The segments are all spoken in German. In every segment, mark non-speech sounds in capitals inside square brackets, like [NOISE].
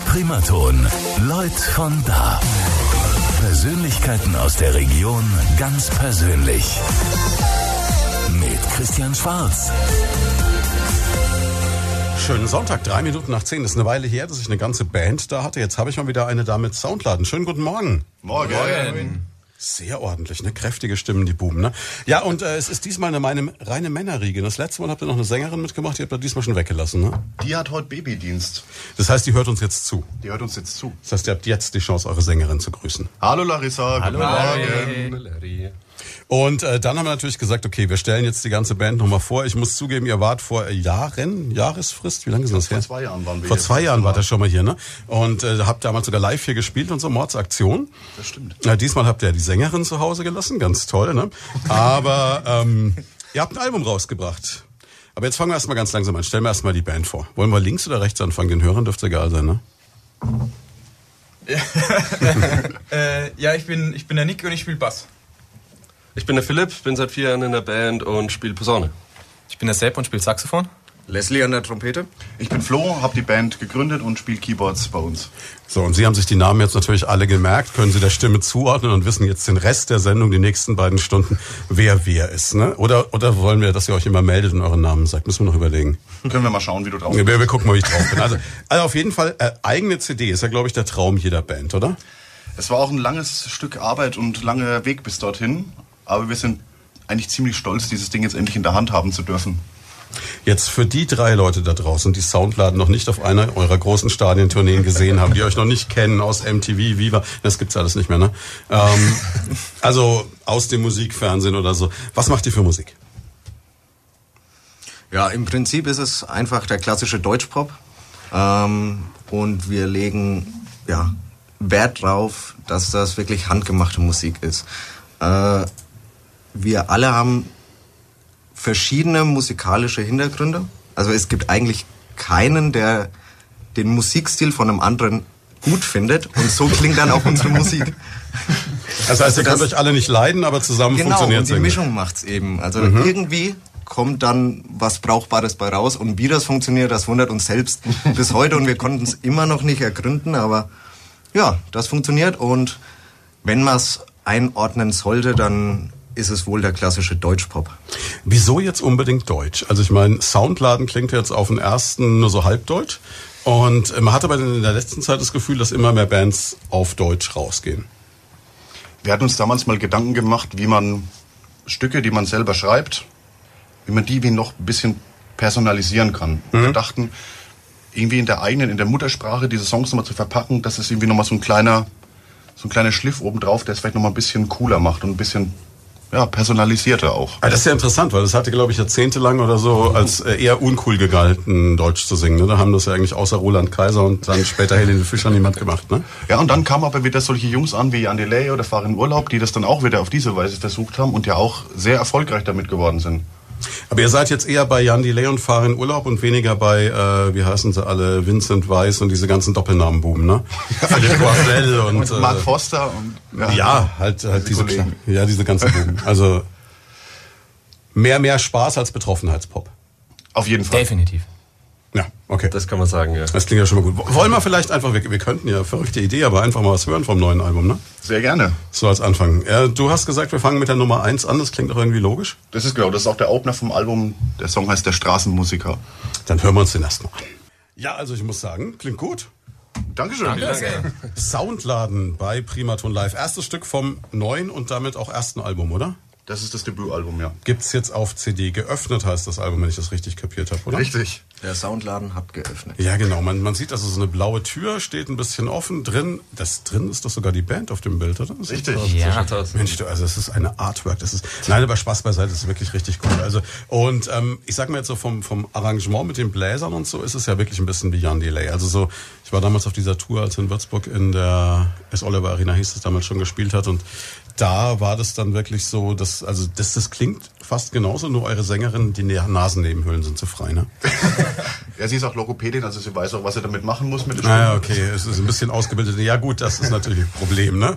ist Primaton. Leut von da. Persönlichkeiten aus der Region ganz persönlich. Mit Christian Schwarz. Schönen Sonntag, drei Minuten nach zehn. Das ist eine Weile her, dass ich eine ganze Band da hatte. Jetzt habe ich mal wieder eine da mit Soundladen. Schönen guten Morgen. Morgen. Morgen. Sehr ordentlich, ne? Kräftige Stimmen, die Buben, ne? Ja, und äh, es ist diesmal eine meine reine Männerriege. Das letzte Mal habt ihr noch eine Sängerin mitgemacht, die habt ihr diesmal schon weggelassen, ne? Die hat heute Babydienst. Das heißt, die hört uns jetzt zu. Die hört uns jetzt zu. Das heißt, ihr habt jetzt die Chance, eure Sängerin zu grüßen. Hallo Larissa, Hallo, guten Morgen. Larry. Und äh, dann haben wir natürlich gesagt, okay, wir stellen jetzt die ganze Band nochmal vor. Ich muss zugeben, ihr wart vor Jahren, Jahresfrist, wie lange ist das Vor her? zwei Jahren waren wir Vor zwei Jahren wart ihr schon mal hier, ne? Und äh, habt damals sogar live hier gespielt und so, Mordsaktion. Das stimmt. Ja, diesmal habt ihr die Sängerin zu Hause gelassen, ganz toll, ne? Aber ähm, ihr habt ein Album rausgebracht. Aber jetzt fangen wir erstmal ganz langsam an. Stellen wir erstmal die Band vor. Wollen wir links oder rechts anfangen? Den Hörern dürfte egal sein, ne? [LAUGHS] Äh, ja, ich bin, ich bin der Nick und ich spiele Bass. Ich bin der Philipp, bin seit vier Jahren in der Band und spiele Posaune. Ich bin der Sepp und spiele Saxophon. Leslie an der Trompete. Ich bin Flo, habe die Band gegründet und spiele Keyboards bei uns. So, und Sie haben sich die Namen jetzt natürlich alle gemerkt, können Sie der Stimme zuordnen und wissen jetzt den Rest der Sendung, die nächsten beiden Stunden, wer wer ist, ne? Oder, oder wollen wir, dass ihr euch immer meldet und euren Namen sagt? Müssen wir noch überlegen. Können wir mal schauen, wie du drauf Wir, bist. wir gucken mal, wie ich drauf bin. Also, also auf jeden Fall, äh, eigene CD ist ja, glaube ich, der Traum jeder Band, oder? Es war auch ein langes Stück Arbeit und langer Weg bis dorthin. Aber wir sind eigentlich ziemlich stolz, dieses Ding jetzt endlich in der Hand haben zu dürfen. Jetzt für die drei Leute da draußen, die Soundladen noch nicht auf einer eurer großen Stadientourneen gesehen haben, die euch noch nicht kennen aus MTV, Viva, das gibt's alles nicht mehr, ne? Ähm, also aus dem Musikfernsehen oder so. Was macht ihr für Musik? Ja, im Prinzip ist es einfach der klassische Deutschpop. Ähm, und wir legen ja, Wert drauf, dass das wirklich handgemachte Musik ist. Äh, wir alle haben verschiedene musikalische Hintergründe. Also es gibt eigentlich keinen, der den Musikstil von einem anderen gut findet. Und so klingt dann auch unsere Musik. Das heißt, ihr könnt euch alle nicht leiden, aber zusammen Genau, funktioniert und die Mischung macht's eben. Also irgendwie kommt dann was Brauchbares bei raus und wie das funktioniert, das wundert uns selbst bis heute und wir konnten es immer noch nicht ergründen, aber ja, das funktioniert und wenn man es einordnen sollte, dann ist es wohl der klassische Deutschpop. Wieso jetzt unbedingt Deutsch? Also ich meine, Soundladen klingt jetzt auf den ersten nur so halbdeutsch. Und man hat aber in der letzten Zeit das Gefühl, dass immer mehr Bands auf Deutsch rausgehen. Wir hatten uns damals mal Gedanken gemacht, wie man Stücke, die man selber schreibt, wie man die wie noch ein bisschen personalisieren kann. Und Wir dachten, irgendwie in der eigenen, in der Muttersprache diese Songs nochmal zu verpacken, das ist irgendwie nochmal so ein kleiner, so ein kleiner Schliff obendrauf, der es vielleicht nochmal ein bisschen cooler macht und ein bisschen ja, personalisierter auch. Aber das ist ja interessant, weil das hatte, glaube ich, jahrzehntelang oder so als äh, eher uncool gegalten, Deutsch zu singen. Ne? Da haben das ja eigentlich außer Roland Kaiser und dann später Helene Fischer niemand gemacht. Ne? Ja, und dann kamen aber wieder solche Jungs an wie Jan Delay oder Farin Urlaub, die das dann auch wieder auf diese Weise versucht haben und ja auch sehr erfolgreich damit geworden sind. Aber ihr seid jetzt eher bei Jan Delay und Farin Urlaub und weniger bei, äh, wie heißen sie alle, Vincent Weiss und diese ganzen Doppelnamenbuben, ne? Philipp Coisel [LAUGHS] und, Und äh, Mark Foster und Ja, halt, halt diese, Kollegen. ja, diese ganzen Buben. Also mehr, mehr Spaß als Betroffenheitspop. Auf jeden Fall. Definitiv. Ja, okay. Das kann man sagen, ja. Das klingt ja schon mal gut. Wollen wir vielleicht einfach, wir, wir könnten ja, verrückte Idee, aber einfach mal was hören vom neuen Album, ne? Sehr gerne. So als Anfang. Ja, du hast gesagt, wir fangen mit der Nummer eins an, das klingt doch irgendwie logisch. Das ist genau, das ist auch der Opener vom Album. Der Song heißt Der Straßenmusiker. Dann hören wir uns den erstmal an. Ja, also ich muss sagen, klingt gut. Dankeschön. Soundladen bei Primaton Live. Erstes Stück vom neuen und damit auch ersten Album, oder? Das ist das Debütalbum, ja. Gibt's jetzt auf CD. Geöffnet heißt das Album, wenn ich das richtig kapiert habe, oder? Richtig. Der Soundladen hat geöffnet. Ja, genau. Man, man sieht also so eine blaue Tür, steht ein bisschen offen. Drin, das drin ist doch sogar die Band auf dem Bild, oder? Das Richtig. Ist Ja. Aus. Mensch, du, also es ist eine Artwork. Das ist, nein, aber Spaß beiseite, das ist wirklich richtig cool. Also und ähm, ich sag mal jetzt so vom vom Arrangement mit den Bläsern und so ist es ja wirklich ein bisschen wie Jan Delay. Also so, ich war damals auf dieser Tour, als in Würzburg in der S. Oliver Arena hieß es damals schon gespielt hat und da war das dann wirklich so, dass also das das klingt fast genauso, nur eure Sängerin, die Na- Nasennebenhöhlen sind zu frei, ne? [LAUGHS] Ja, sie ist auch Logopädin, also sie weiß auch, was sie damit machen muss mit der Naja, okay, es ist ein bisschen ausgebildet. Ja gut, das ist natürlich ein Problem, ne?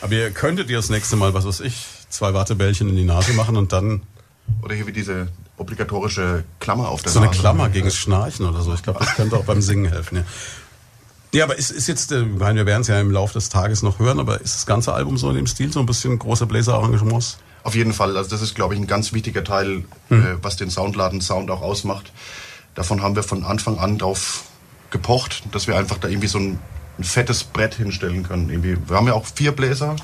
Aber ihr könntet ihr das nächste Mal, was weiß ich, zwei Wattebällchen in die Nase machen und dann Oder hier wie diese obligatorische Klammer auf der so eine Nase. Klammer gegen das Schnarchen oder so. Ich glaube, das könnte auch beim Singen helfen. Ja. Ja, aber ist, ist jetzt, äh, ich meine, wir werden es ja im Laufe des Tages noch hören, aber ist das ganze Album so in dem Stil, so ein bisschen große Bläser-Arrangements? Auf jeden Fall. Also das ist, glaube ich, ein ganz wichtiger Teil, äh, was den Soundladen Sound auch ausmacht. Davon haben wir von Anfang an drauf gepocht, dass wir einfach da irgendwie so ein, ein fettes Brett hinstellen können. Irgendwie. Wir haben ja auch vier Bläser,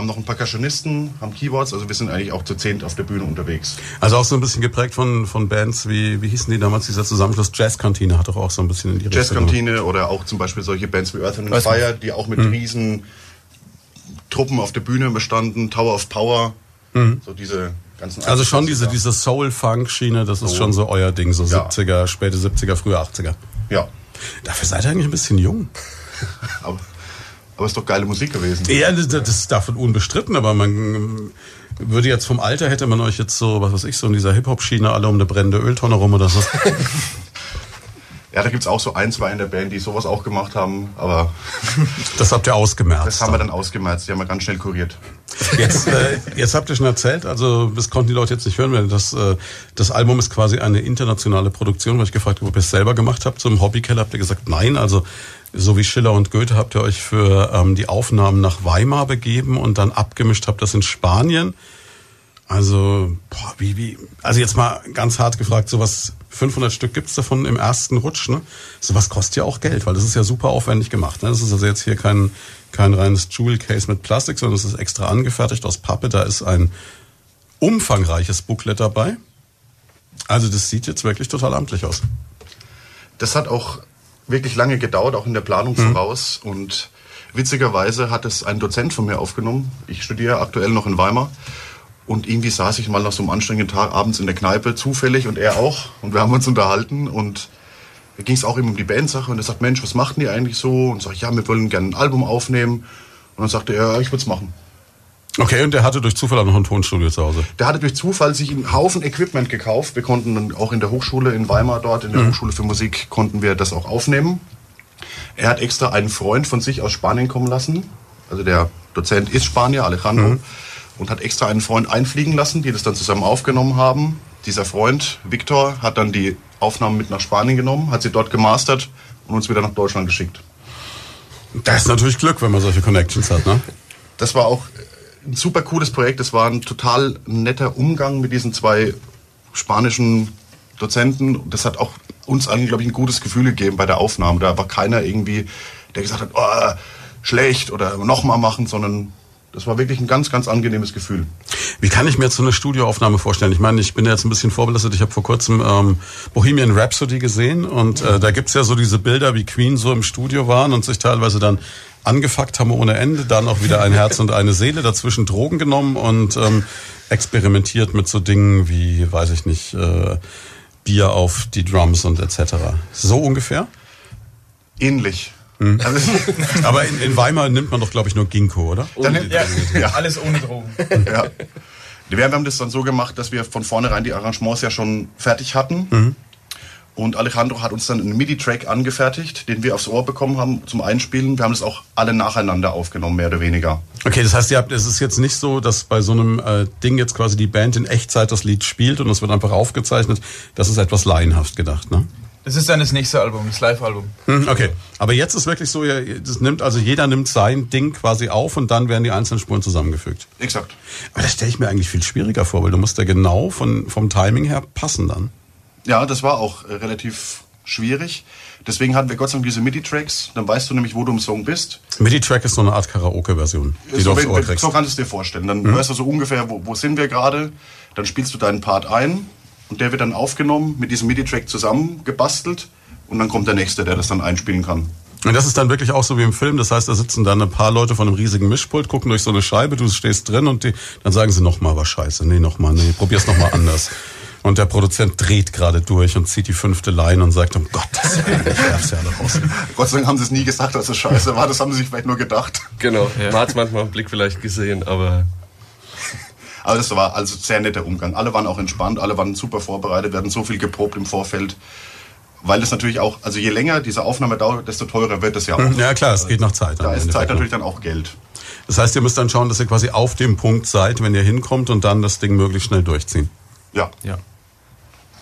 haben noch ein paar Percussionisten, haben Keyboards, also wir sind eigentlich auch zu zehnt auf der Bühne unterwegs. Also auch so ein bisschen geprägt von, von Bands wie, wie hießen die damals, dieser Zusammenschluss Jazzkantine hat doch auch so ein bisschen in die Richtung. Jazzkantine oder auch zum Beispiel solche Bands wie Earth and Earth Fire, die auch mit riesen Truppen auf der Bühne bestanden, Tower of Power, so diese ganzen Also schon diese, Einzelklassiker. diese Soul-Funk-Schiene, das ist schon so euer Ding, so Ja. 70er, späte 70er, frühe 80er. Ja, Dafür seid ihr eigentlich ein bisschen jung. [LAUGHS] aber, aber ist doch geile Musik gewesen. Ja, das, das ist davon unbestritten, aber man ähm, würde jetzt vom Alter hätte man euch jetzt so, was weiß ich, so in dieser Hip-Hop-Schiene alle um eine brennende Öltonne rum oder so. [LAUGHS] Ja, da gibt's auch so ein, zwei in der Band, die sowas auch gemacht haben, aber [LAUGHS] Das habt ihr ausgemerzt. das haben wir dann ausgemerzt, die haben wir ganz schnell kuriert. Jetzt, äh, jetzt habt ihr schon erzählt, also das konnten die Leute jetzt nicht hören, weil das, äh, das Album ist quasi eine internationale Produktion, weil ich gefragt habe, ob ihr es selber gemacht habt. Zum Hobbykeller habt ihr gesagt, nein, also so wie Schiller und Goethe habt ihr euch für ähm, die Aufnahmen nach Weimar begeben und dann abgemischt habt das in Spanien. Also, boah, wie, wie, also jetzt mal ganz hart gefragt, sowas, 500 Stück gibt's davon im ersten Rutsch, ne? Sowas kostet ja auch Geld, weil das ist ja super aufwendig gemacht, ne? Das ist also jetzt hier kein, kein reines Jewel Case mit Plastik, sondern es ist extra angefertigt aus Pappe, da ist ein umfangreiches Booklet dabei. Also das sieht jetzt wirklich total amtlich aus. Das hat auch wirklich lange gedauert, auch in der Planung voraus. Und witzigerweise hat es ein Dozent von mir aufgenommen. Ich studiere aktuell noch in Weimar. Und irgendwie saß ich mal nach so einem anstrengenden Tag abends in der Kneipe, zufällig, und er auch. Und wir haben uns unterhalten. Und da ging es auch eben um die Bandsache. Und er sagt, Mensch, was machten die eigentlich so? Und sag ich, ja, wir wollen gerne ein Album aufnehmen. Und dann sagte er, ja, ich würde es machen. Okay, und der hatte durch Zufall auch noch ein Tonstudio zu Hause. Der hatte durch Zufall sich einen Haufen Equipment gekauft. Wir konnten dann auch in der Hochschule in Weimar dort, in der Hochschule für Musik, konnten wir das auch aufnehmen. Er hat extra einen Freund von sich aus Spanien kommen lassen. Also der Dozent ist Spanier, Alejandro. Und hat extra einen Freund einfliegen lassen, die das dann zusammen aufgenommen haben. Dieser Freund, Victor, hat dann die Aufnahmen mit nach Spanien genommen, hat sie dort gemastert und uns wieder nach Deutschland geschickt. Das ist natürlich Glück, wenn man solche Connections hat, ne? Das war auch ein super cooles Projekt. Das war ein total netter Umgang mit diesen zwei spanischen Dozenten. Das hat auch uns allen, glaube ich, ein gutes Gefühl gegeben bei der Aufnahme. Da war keiner irgendwie, der gesagt hat, oh, schlecht oder nochmal machen, sondern das war wirklich ein ganz, ganz angenehmes Gefühl. Wie kann ich mir jetzt so eine Studioaufnahme vorstellen? Ich meine, ich bin jetzt ein bisschen vorbelastet. Ich habe vor kurzem ähm, Bohemian Rhapsody gesehen und äh, da gibt's ja so diese Bilder, wie Queen so im Studio waren und sich teilweise dann angefuckt haben ohne Ende, dann auch wieder ein Herz und eine Seele, dazwischen Drogen genommen und ähm, experimentiert mit so Dingen wie, weiß ich nicht, äh, Bier auf die Drums und etc. So ungefähr? Ähnlich. Also, [LAUGHS] Aber in, in Weimar nimmt man doch, glaube ich, nur Ginkgo, oder? dann, Ja, ja. alles ohne Drogen. ja. Wir haben das dann so gemacht, dass wir von vornherein die Arrangements ja schon fertig hatten. Und Alejandro hat uns dann einen MIDI-Track angefertigt, den wir aufs Ohr bekommen haben zum Einspielen. Wir haben das auch alle nacheinander aufgenommen, mehr oder weniger. Okay, das heißt, ihr habt, es ist jetzt nicht so, dass bei so einem äh, Ding jetzt quasi die Band in Echtzeit das Lied spielt und es wird einfach aufgezeichnet. Das ist etwas laienhaft gedacht, ne? Das ist dann das nächste Album, das Live-Album. Hm, okay, aber jetzt ist wirklich so, ihr- das nimmt also jeder nimmt sein Ding quasi auf und dann werden die einzelnen Spuren zusammengefügt. Exakt. Aber das stelle ich mir eigentlich viel schwieriger vor, weil du musst ja genau von vom Timing her passen dann. Ja, das war auch äh, relativ schwierig. Deswegen hatten wir Gott sei Dank diese MIDI-Tracks. Dann weißt du nämlich, wo du im Song bist. MIDI-Track ist so eine Art Karaoke-Version, die du so, aufs wenn- Ohr kriegst. so kannst du es dir vorstellen. Dann weißt du so ungefähr, wo, wo sind wir gerade. Dann spielst du deinen Part ein und der wird dann aufgenommen, mit diesem MIDI-Track zusammengebastelt und dann kommt der nächste, der das dann einspielen kann. Und das ist dann wirklich auch so wie im Film. Das heißt, da sitzen dann ein paar Leute von einem riesigen Mischpult, gucken durch so eine Scheibe, du stehst drin und die, dann sagen sie nochmal, war scheiße. Nee, nochmal, nee, probier's nochmal anders. [LAUGHS] Und der Produzent dreht gerade durch und zieht die fünfte Line und sagt, um Gottes Willen, ich werf's ja alle raus. [LAUGHS] Gott sei Dank haben sie es nie gesagt, dass es scheiße war. Das haben sie sich vielleicht nur gedacht. Genau. Ja. Man hat manchmal im Blick vielleicht gesehen, aber Aber [LAUGHS] das war also sehr netter Umgang. Alle waren auch entspannt, alle waren super vorbereitet. Wir hatten so viel geprobt im Vorfeld. Weil es natürlich auch, also je länger diese Aufnahme dauert, desto teurer wird es ja auch. Ja klar, es geht nach Zeit. Da ist Zeit ne? natürlich dann auch Geld. Das heißt, ihr müsst dann schauen, dass ihr quasi auf dem Punkt seid, wenn ihr hinkommt und dann das Ding möglichst schnell durchziehen. Ja. Ja.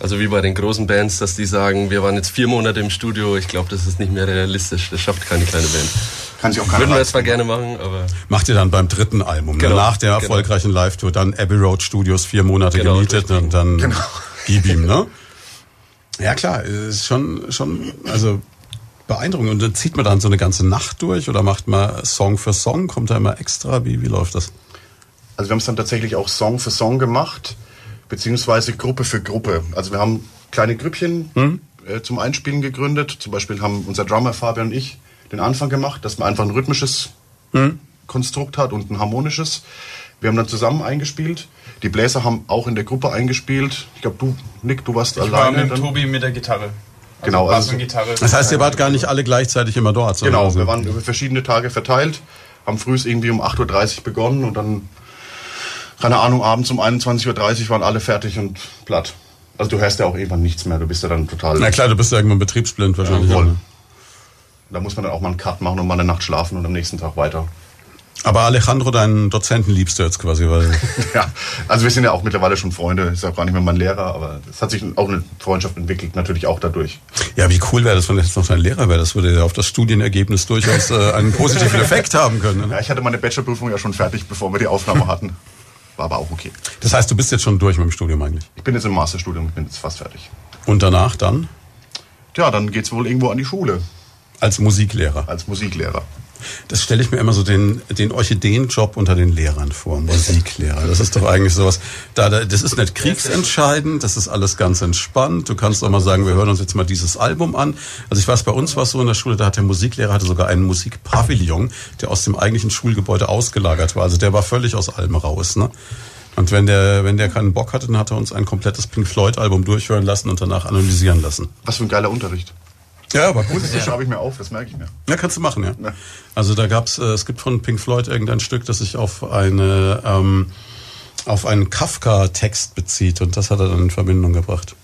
Also wie bei den großen Bands, dass die sagen, wir waren jetzt vier Monate im Studio. Ich glaube, das ist nicht mehr realistisch. Das schafft keine kleine Band. Kann sich auch keiner Würden wir zwar gerne machen, aber Macht ihr dann beim dritten Album, Genau, ne? nach der genau. erfolgreichen Live-Tour, dann Abbey Road Studios vier Monate Genau, gemietet richtig. und dann Genau. gib ihm, ne? Ja klar, ist schon, schon, also beeindruckend. Und dann zieht man dann so eine ganze Nacht durch oder macht man Song für Song? Kommt da immer extra? Wie, wie läuft das? Also wir haben es dann tatsächlich auch Song für Song gemacht, beziehungsweise Gruppe für Gruppe. Also wir haben kleine Grüppchen äh, zum Einspielen gegründet. Zum Beispiel haben unser Drummer Fabian und ich den Anfang gemacht, dass man einfach ein rhythmisches Konstrukt hat und ein harmonisches. Wir haben dann zusammen eingespielt. Die Bläser haben auch in der Gruppe eingespielt. Ich glaube, du, Nick, du warst Ich alleine. war mit dann. Tobi mit der Gitarre. Also Genau, Bass also- und Gitarre. Das heißt, ihr wart gar nicht alle gleichzeitig immer dort. sondern Genau, also- wir waren über verschiedene Tage verteilt, haben früh irgendwie um 8.30 Uhr begonnen und dann, keine Ahnung, abends um 21.30 Uhr waren alle fertig und platt. Also du hörst ja auch irgendwann nichts mehr, du bist ja dann total... Na klar, du bist ja irgendwann betriebsblind wahrscheinlich. Ja, ne? Da muss man dann auch mal einen Cut machen und mal eine Nacht schlafen und am nächsten Tag weiter. Aber Alejandro, deinen Dozenten liebst du jetzt quasi, weil [LAUGHS] Ja, also wir sind ja auch mittlerweile schon Freunde, ist ja auch gar nicht mehr mein Lehrer, aber es hat sich auch eine Freundschaft entwickelt, natürlich auch dadurch. ja, wie cool wäre das, wenn jetzt noch dein Lehrer wäre. Das würde ja auf das Studienergebnis durchaus äh, einen positiven [LAUGHS] Effekt haben können. Ne? Ja, ich hatte meine Bachelorprüfung ja schon fertig, bevor wir die Aufnahme hatten. War aber auch okay. Das heißt, du bist jetzt schon durch mit dem Studium eigentlich. Ich bin jetzt im Masterstudium, ich bin jetzt fast fertig. Und danach dann Tja, dann geht's wohl irgendwo an die Schule als Musiklehrer. als Musiklehrer. Das stelle ich mir immer so den, den Orchideenjob unter den Lehrern vor, Musiklehrer. Das ist doch eigentlich sowas, da, da, das ist nicht kriegsentscheidend, das ist alles ganz entspannt. Du kannst doch mal sagen, wir hören uns jetzt mal dieses Album an. Also ich weiß, bei uns war es so in der Schule, da hat der Musiklehrer hatte sogar einen Musikpavillon, der aus dem eigentlichen Schulgebäude ausgelagert war. Also der war völlig aus allem raus, ne? Und wenn der, wenn der keinen Bock hatte, dann hat er uns ein komplettes Pink Floyd Album durchhören lassen und danach analysieren lassen. Was für ein geiler Unterricht. Ja, aber gut. Das schreibe ich mir auf, das merke ich mir. Ja, kannst du machen, ja. Ja. Also da gab's, äh, es gibt von Pink Floyd irgendein Stück, das sich auf eine ähm, auf einen Kafka-Text bezieht und das hat er dann in Verbindung gebracht.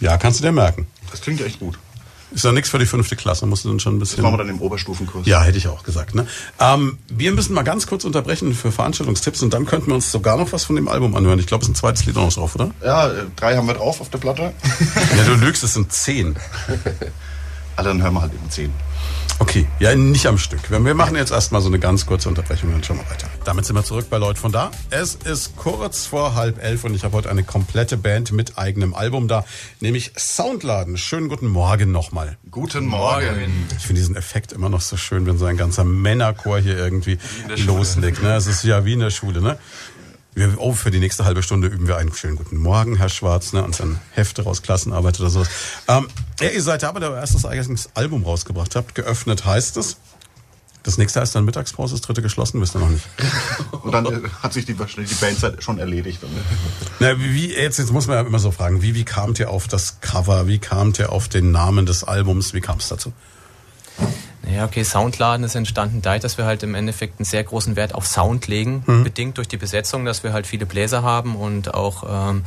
Ja, kannst du dir merken. Das klingt echt gut. Ist ja nichts für die fünfte Klasse, musst du dann schon ein Das machen wir bisschen. dann im Oberstufenkurs. Ja, hätte ich auch gesagt. Ne? Ähm, wir müssen mal ganz kurz unterbrechen für Veranstaltungstipps und dann könnten wir uns sogar noch was von dem Album anhören. Ich glaube, es ist ein zweites Lied auch noch drauf, oder? Ja, äh, drei haben wir drauf auf der Platte. Ja, du lügst, es sind zehn. [LAUGHS] Alle dann hören wir halt eben zehn. Okay, ja, nicht am Stück. Wir wir machen jetzt erstmal so eine ganz kurze Unterbrechung und dann schauen wir weiter. Damit sind wir zurück bei Leut von da. Es ist kurz vor halb elf und ich habe heute eine komplette Band mit eigenem Album da, nämlich Soundladen. Schönen guten Morgen nochmal. Guten Morgen. Ich finde diesen Effekt immer noch so schön, wenn so ein ganzer Männerchor hier irgendwie loslegt. Ne? Es ist ja wie in der Schule. Ne? Wir, oh, für die nächste halbe Stunde üben wir einen schönen guten Morgen, Herr Schwarz, ne? und dann Hefte raus, Klassenarbeit oder sowas. Ähm, ja, ihr seid da, aber euer erstes eigenes Album rausgebracht habt. Geöffnet heißt es. Das nächste heißt dann Mittagspause, das dritte geschlossen, wisst ihr noch nicht. [LAUGHS] Und dann äh, hat sich die, die Bandzeit schon erledigt. Na, wie- jetzt, jetzt muss man ja immer so fragen, wie, wie kamt ihr auf das Cover? Wie kamt ihr auf den Namen des Albums? Wie kam es dazu? Ja, okay, Soundladen ist entstanden dadurch, dass wir halt im Endeffekt einen sehr großen Wert auf Sound legen, bedingt durch die Besetzung, dass wir halt viele Bläser haben und auch ähm,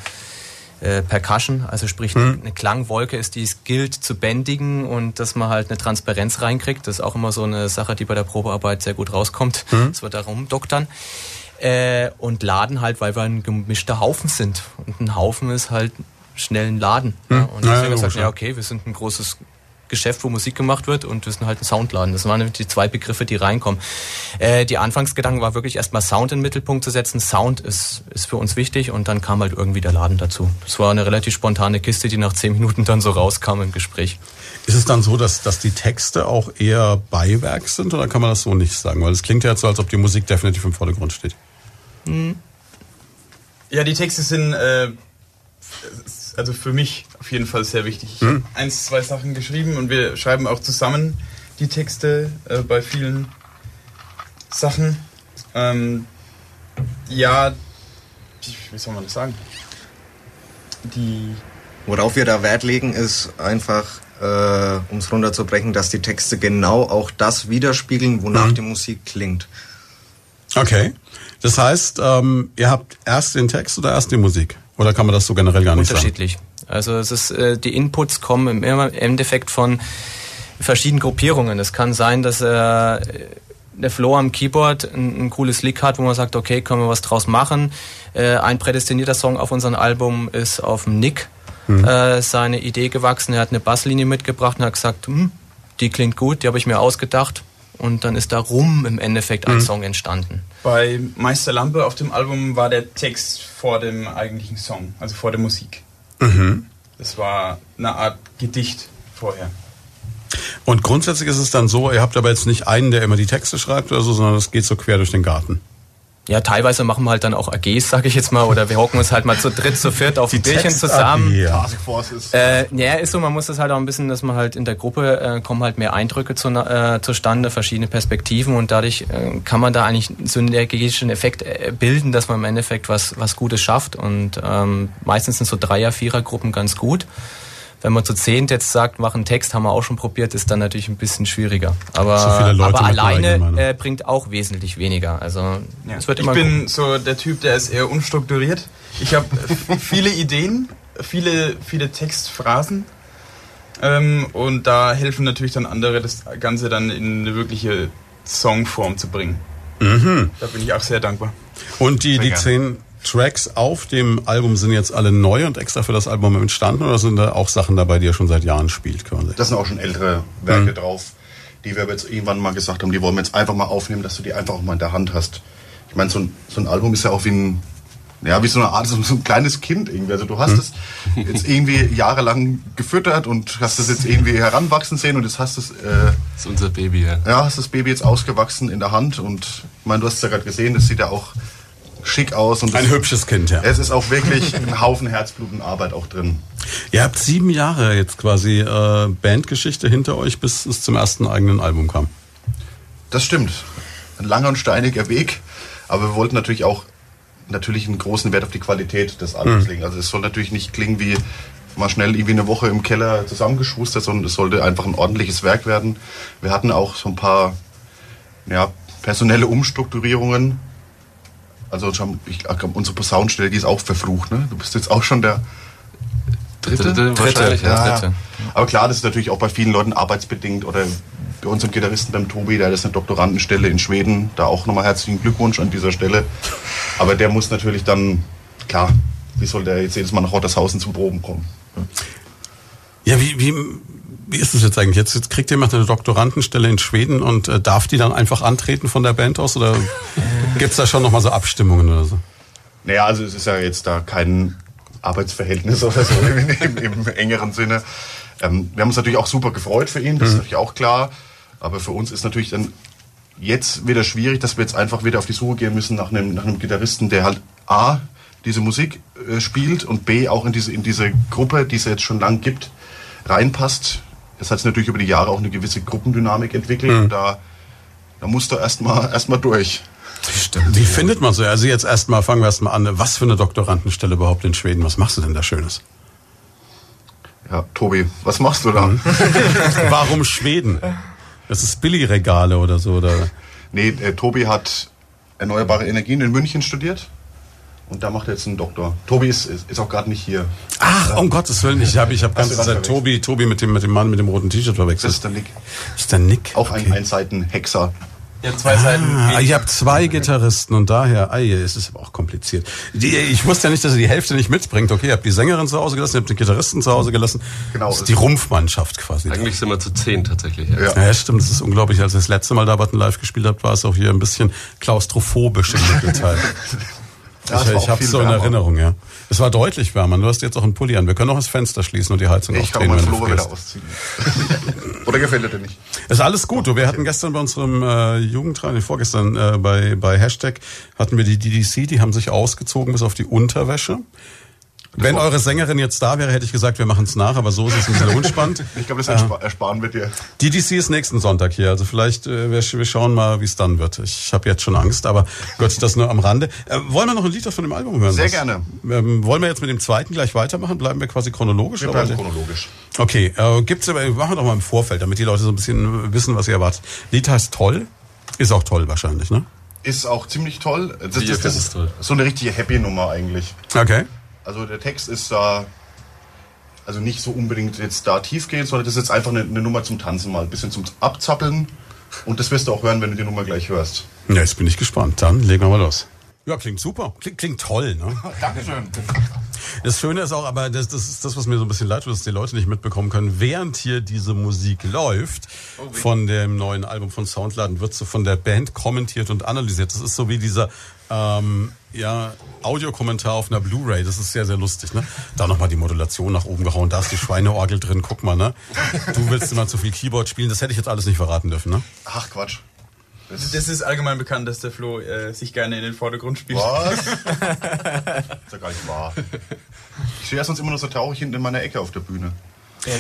äh, Percussion, also sprich eine Klangwolke ist, die es gilt zu bändigen und dass man halt eine Transparenz reinkriegt. Das ist auch immer so eine Sache, die bei der Probearbeit sehr gut rauskommt, dass wir da rumdoktern. Äh, und Laden halt, weil wir ein gemischter Haufen sind. Und ein Haufen ist halt schnell ein Laden. Ja, und Ja, deswegen ja, wir gesagt, ja, ja. okay, wir sind ein großes Geschäft, wo Musik gemacht wird und wir sind halt ein Soundladen. Das waren die zwei Begriffe, die reinkommen. Äh, die Anfangsgedanken war wirklich erstmal Sound in den Mittelpunkt zu setzen. Sound ist, ist für uns wichtig und dann kam halt irgendwie der Laden dazu. Das war eine relativ spontane Kiste, die nach zehn Minuten dann so rauskam im Gespräch. Ist es dann so, dass, dass die Texte auch eher Beiwerk sind oder kann man das so nicht sagen? Weil es klingt ja jetzt so, als ob die Musik definitiv im Vordergrund steht. Ja, die Texte sind äh, also für mich auf jeden Fall sehr wichtig. Ich habe eins, zwei Sachen geschrieben und wir schreiben auch zusammen die Texte äh, bei vielen Sachen. Ähm, ja, wie soll man das sagen? Die Worauf wir da Wert legen, ist einfach, äh, um es runterzubrechen, dass die Texte genau auch das widerspiegeln, wonach die Musik klingt. Okay. Das heißt, ähm, ihr habt erst den Text oder erst die Musik? Oder kann man das so generell gar nicht sagen? Unterschiedlich. Also es ist, äh, die Inputs kommen im Endeffekt von verschiedenen Gruppierungen. Es kann sein, dass äh, der Flo am Keyboard ein, ein cooles Lick hat, wo man sagt, okay, können wir was draus machen. Äh, ein prädestinierter Song auf unserem Album ist auf dem Nick. äh, seine Idee gewachsen. Er hat eine Basslinie mitgebracht und hat gesagt, hm, die klingt gut, die habe ich mir ausgedacht. Und dann ist da rum im Endeffekt ein Song entstanden. Bei Meister Lampe auf dem Album war der Text vor dem eigentlichen Song, also vor der Musik. Das war eine Art Gedicht vorher. Und grundsätzlich ist es dann so, ihr habt aber jetzt nicht einen, der immer die Texte schreibt oder so, sondern es geht so quer durch den Garten. Ja, teilweise machen wir halt dann auch AGs, sag ich jetzt mal, oder wir hocken uns halt mal zu dritt, zu viert auf ein Bierchen zusammen. Ja. Taskforce ist. Äh, ja, ist so, man muss das halt auch ein bisschen, dass man halt in der Gruppe äh, kommen halt mehr Eindrücke zu, äh, zustande, verschiedene Perspektiven und dadurch äh, kann man da eigentlich so einen synergischen Effekt äh, bilden, dass man im Endeffekt was, was Gutes schafft und ähm, meistens sind so Dreier-, Vierer-Gruppen ganz gut. Wenn man zu zehnt jetzt sagt, mach einen Text, haben wir auch schon probiert, ist dann natürlich ein bisschen schwieriger. Aber, So aber alleine äh, bringt auch wesentlich weniger. Also Ja. es wird ich immer bin so der Typ, der ist eher unstrukturiert. Ich habe viele Ideen, viele, viele Textphrasen. Ähm, und da helfen natürlich dann andere, das Ganze dann in eine wirkliche Songform zu bringen. Da bin ich auch sehr dankbar. Und die, die gerne. zehn Tracks auf dem Album sind jetzt alle neu und extra für das Album entstanden oder sind da auch Sachen dabei, die ihr schon seit Jahren spielt quasi? Das sind auch schon ältere Werke drauf, die wir jetzt irgendwann mal gesagt haben, die wollen wir jetzt einfach mal aufnehmen, dass du die einfach auch mal in der Hand hast. Ich meine, so ein, so ein Album ist ja auch wie ein, ja, wie so eine Art, so ein kleines Kind irgendwie. Also du hast es jetzt irgendwie jahrelang gefüttert und hast es jetzt irgendwie heranwachsen sehen und jetzt hast es, äh, Das ist unser Baby, ja. ja, hast das Baby jetzt ausgewachsen in der Hand und ich meine, du hast es ja gerade gesehen, das sieht ja auch schick aus und Ein hübsches Kind, ja. es ist auch wirklich ein Haufen Herzblut und Arbeit auch drin. Ihr habt sieben Jahre jetzt quasi äh, Bandgeschichte hinter euch, bis es zum ersten eigenen Album kam. Das stimmt. Ein langer und steiniger Weg, aber wir wollten natürlich auch natürlich einen großen Wert auf die Qualität des Albums legen. Also es soll natürlich nicht klingen wie mal schnell irgendwie eine Woche im Keller zusammengeschustert, sondern es sollte einfach ein ordentliches Werk werden. Wir hatten auch so ein paar ja, personelle Umstrukturierungen. Also schon, ich unsere Posaunenstelle, die ist auch verflucht. Ne? Du bist jetzt auch schon der dritte. Dritte, wahrscheinlich, ja. Ja, Dritte. aber klar, das ist natürlich auch bei vielen Leuten arbeitsbedingt oder bei unserem Gitarristen beim Tobi, der ist eine Doktorandenstelle in Schweden, da auch nochmal herzlichen Glückwunsch an dieser Stelle. Aber der muss natürlich dann, klar, wie soll der jetzt jedes Mal nach Rottershausen zum Proben kommen? Ja, wie, wie, wie ist es jetzt eigentlich? Jetzt, jetzt kriegt jemand eine Doktorandenstelle in Schweden und äh, darf die dann einfach antreten von der Band aus oder gibt's da schon nochmal so Abstimmungen oder so? Naja, also es ist ja jetzt da kein Arbeitsverhältnis oder so im, im, engeren Sinne. Ähm, wir haben uns natürlich auch super gefreut für ihn, das ist natürlich auch klar. Aber für uns ist natürlich dann jetzt wieder schwierig, dass wir jetzt einfach wieder auf die Suche gehen müssen nach einem, nach einem Gitarristen, der halt A, diese Musik äh, spielt und B, auch in diese, in diese Gruppe, die es jetzt schon lang gibt, reinpasst. Das hat sich natürlich über die Jahre auch eine gewisse Gruppendynamik entwickelt und da, da musst du erstmal erst mal durch. Wie findet man so? Also jetzt erstmal fangen wir erstmal an. Was für eine Doktorandenstelle überhaupt in Schweden? Was machst du denn da Schönes? Ja, Tobi, was machst du da? [LAUGHS] Warum Schweden? Das ist Billigregale oder so, oder? Nee, äh, Tobi hat erneuerbare Energien in München studiert und da macht er jetzt einen Doktor. Tobi ist, ist, ist auch gerade nicht hier. Ach, um Gottes Willen, ich habe ich hab ganze Zeit? Tobi, Tobi mit dem, mit dem Mann mit dem roten T-Shirt Das verwechselt. ist der Nick. Das ist der Nick. Auch ein Okay. Einseiten-Hexer. Ja, zwei Seiten. Ah, weniger. ihr habt zwei Gitarristen und daher, ei, es ist aber auch kompliziert. Die, ich wusste ja nicht, dass ihr die Hälfte nicht mitbringt. Okay, ihr habt die Sängerin zu Hause gelassen, ihr habt den Gitarristen zu Hause gelassen. Genau. Das ist die Rumpfmannschaft quasi. Eigentlich sind wir zu zehn tatsächlich. Ja. Ja. Ja, stimmt, das ist unglaublich. Als ihr das letzte Mal da Button live gespielt habt, war es auch hier ein bisschen klaustrophobisch im [LAUGHS] Mittelteil. Ja, es ich ich habe viel so in. Erinnerung, ja. Es war deutlich wärmer. Du hast jetzt auch einen Pulli an. Wir können auch das Fenster schließen und die Heizung Ich kann aufdrehen, mal wenn du Pullover wieder ausziehen. [LAUGHS] Oder gefällt er dir nicht? Ist alles gut. Du, wir hatten gestern bei unserem äh, Jugendtrainer, vorgestern äh, bei, bei Hashtag, hatten wir die DDC, die haben sich ausgezogen bis auf die Unterwäsche. Wenn eure Sängerin jetzt da wäre, hätte ich gesagt, wir machen es nach, aber so ist es ein bisschen unspannend. [LAUGHS] Ich glaube, das erspar ersparen wir dir. DDC ist nächsten Sonntag hier, also vielleicht, äh, wir, wir schauen mal, wie es dann wird. Ich habe jetzt schon Angst, aber Gott, das nur am Rande. Äh, wollen wir noch ein Lied von dem Album hören? Sehr Was? gerne. Ähm, wollen wir jetzt mit dem zweiten gleich weitermachen? Bleiben wir quasi chronologisch? Wir oder? bleiben chronologisch. Okay, äh, gibt's aber, machen wir doch mal im Vorfeld, damit die Leute so ein bisschen wissen, was ihr erwartet. Lied heißt Toll. Ist auch toll wahrscheinlich, ne? Ist auch ziemlich toll. Das, das, das ist toll. so eine richtige Happy-Nummer eigentlich. Okay. Also der Text ist da, also nicht so unbedingt jetzt da tief gehen, sondern das ist jetzt einfach eine, eine Nummer zum Tanzen mal, ein bisschen zum Abzappeln. Und das wirst du auch hören, wenn du die Nummer gleich hörst. Ja, jetzt bin ich gespannt. Dann legen wir mal los. Ja, klingt super. Klingt, klingt toll, ne? [LAUGHS] Dankeschön. Das Schöne ist auch, aber das, das ist das, was mir so ein bisschen leid tut, dass die Leute nicht mitbekommen können. Während hier diese Musik läuft, von dem neuen Album von Soundladen, wird so von der Band kommentiert und analysiert. Das ist so wie dieser ähm, ja, Audiokommentar auf einer Blu-ray. Das ist sehr, sehr lustig. Ne? Da nochmal die Modulation nach oben gehauen. Da ist die Schweineorgel drin. Guck mal, ne? Du willst immer zu viel Keyboard spielen. Das hätte ich jetzt alles nicht verraten dürfen, ne? Ach Quatsch. Das ist allgemein bekannt, dass der Flo äh, sich gerne in den Vordergrund spielt. Was? [LAUGHS] ist ja gar nicht wahr. Ich stehe ja sonst immer nur so traurig hinten in meiner Ecke auf der Bühne.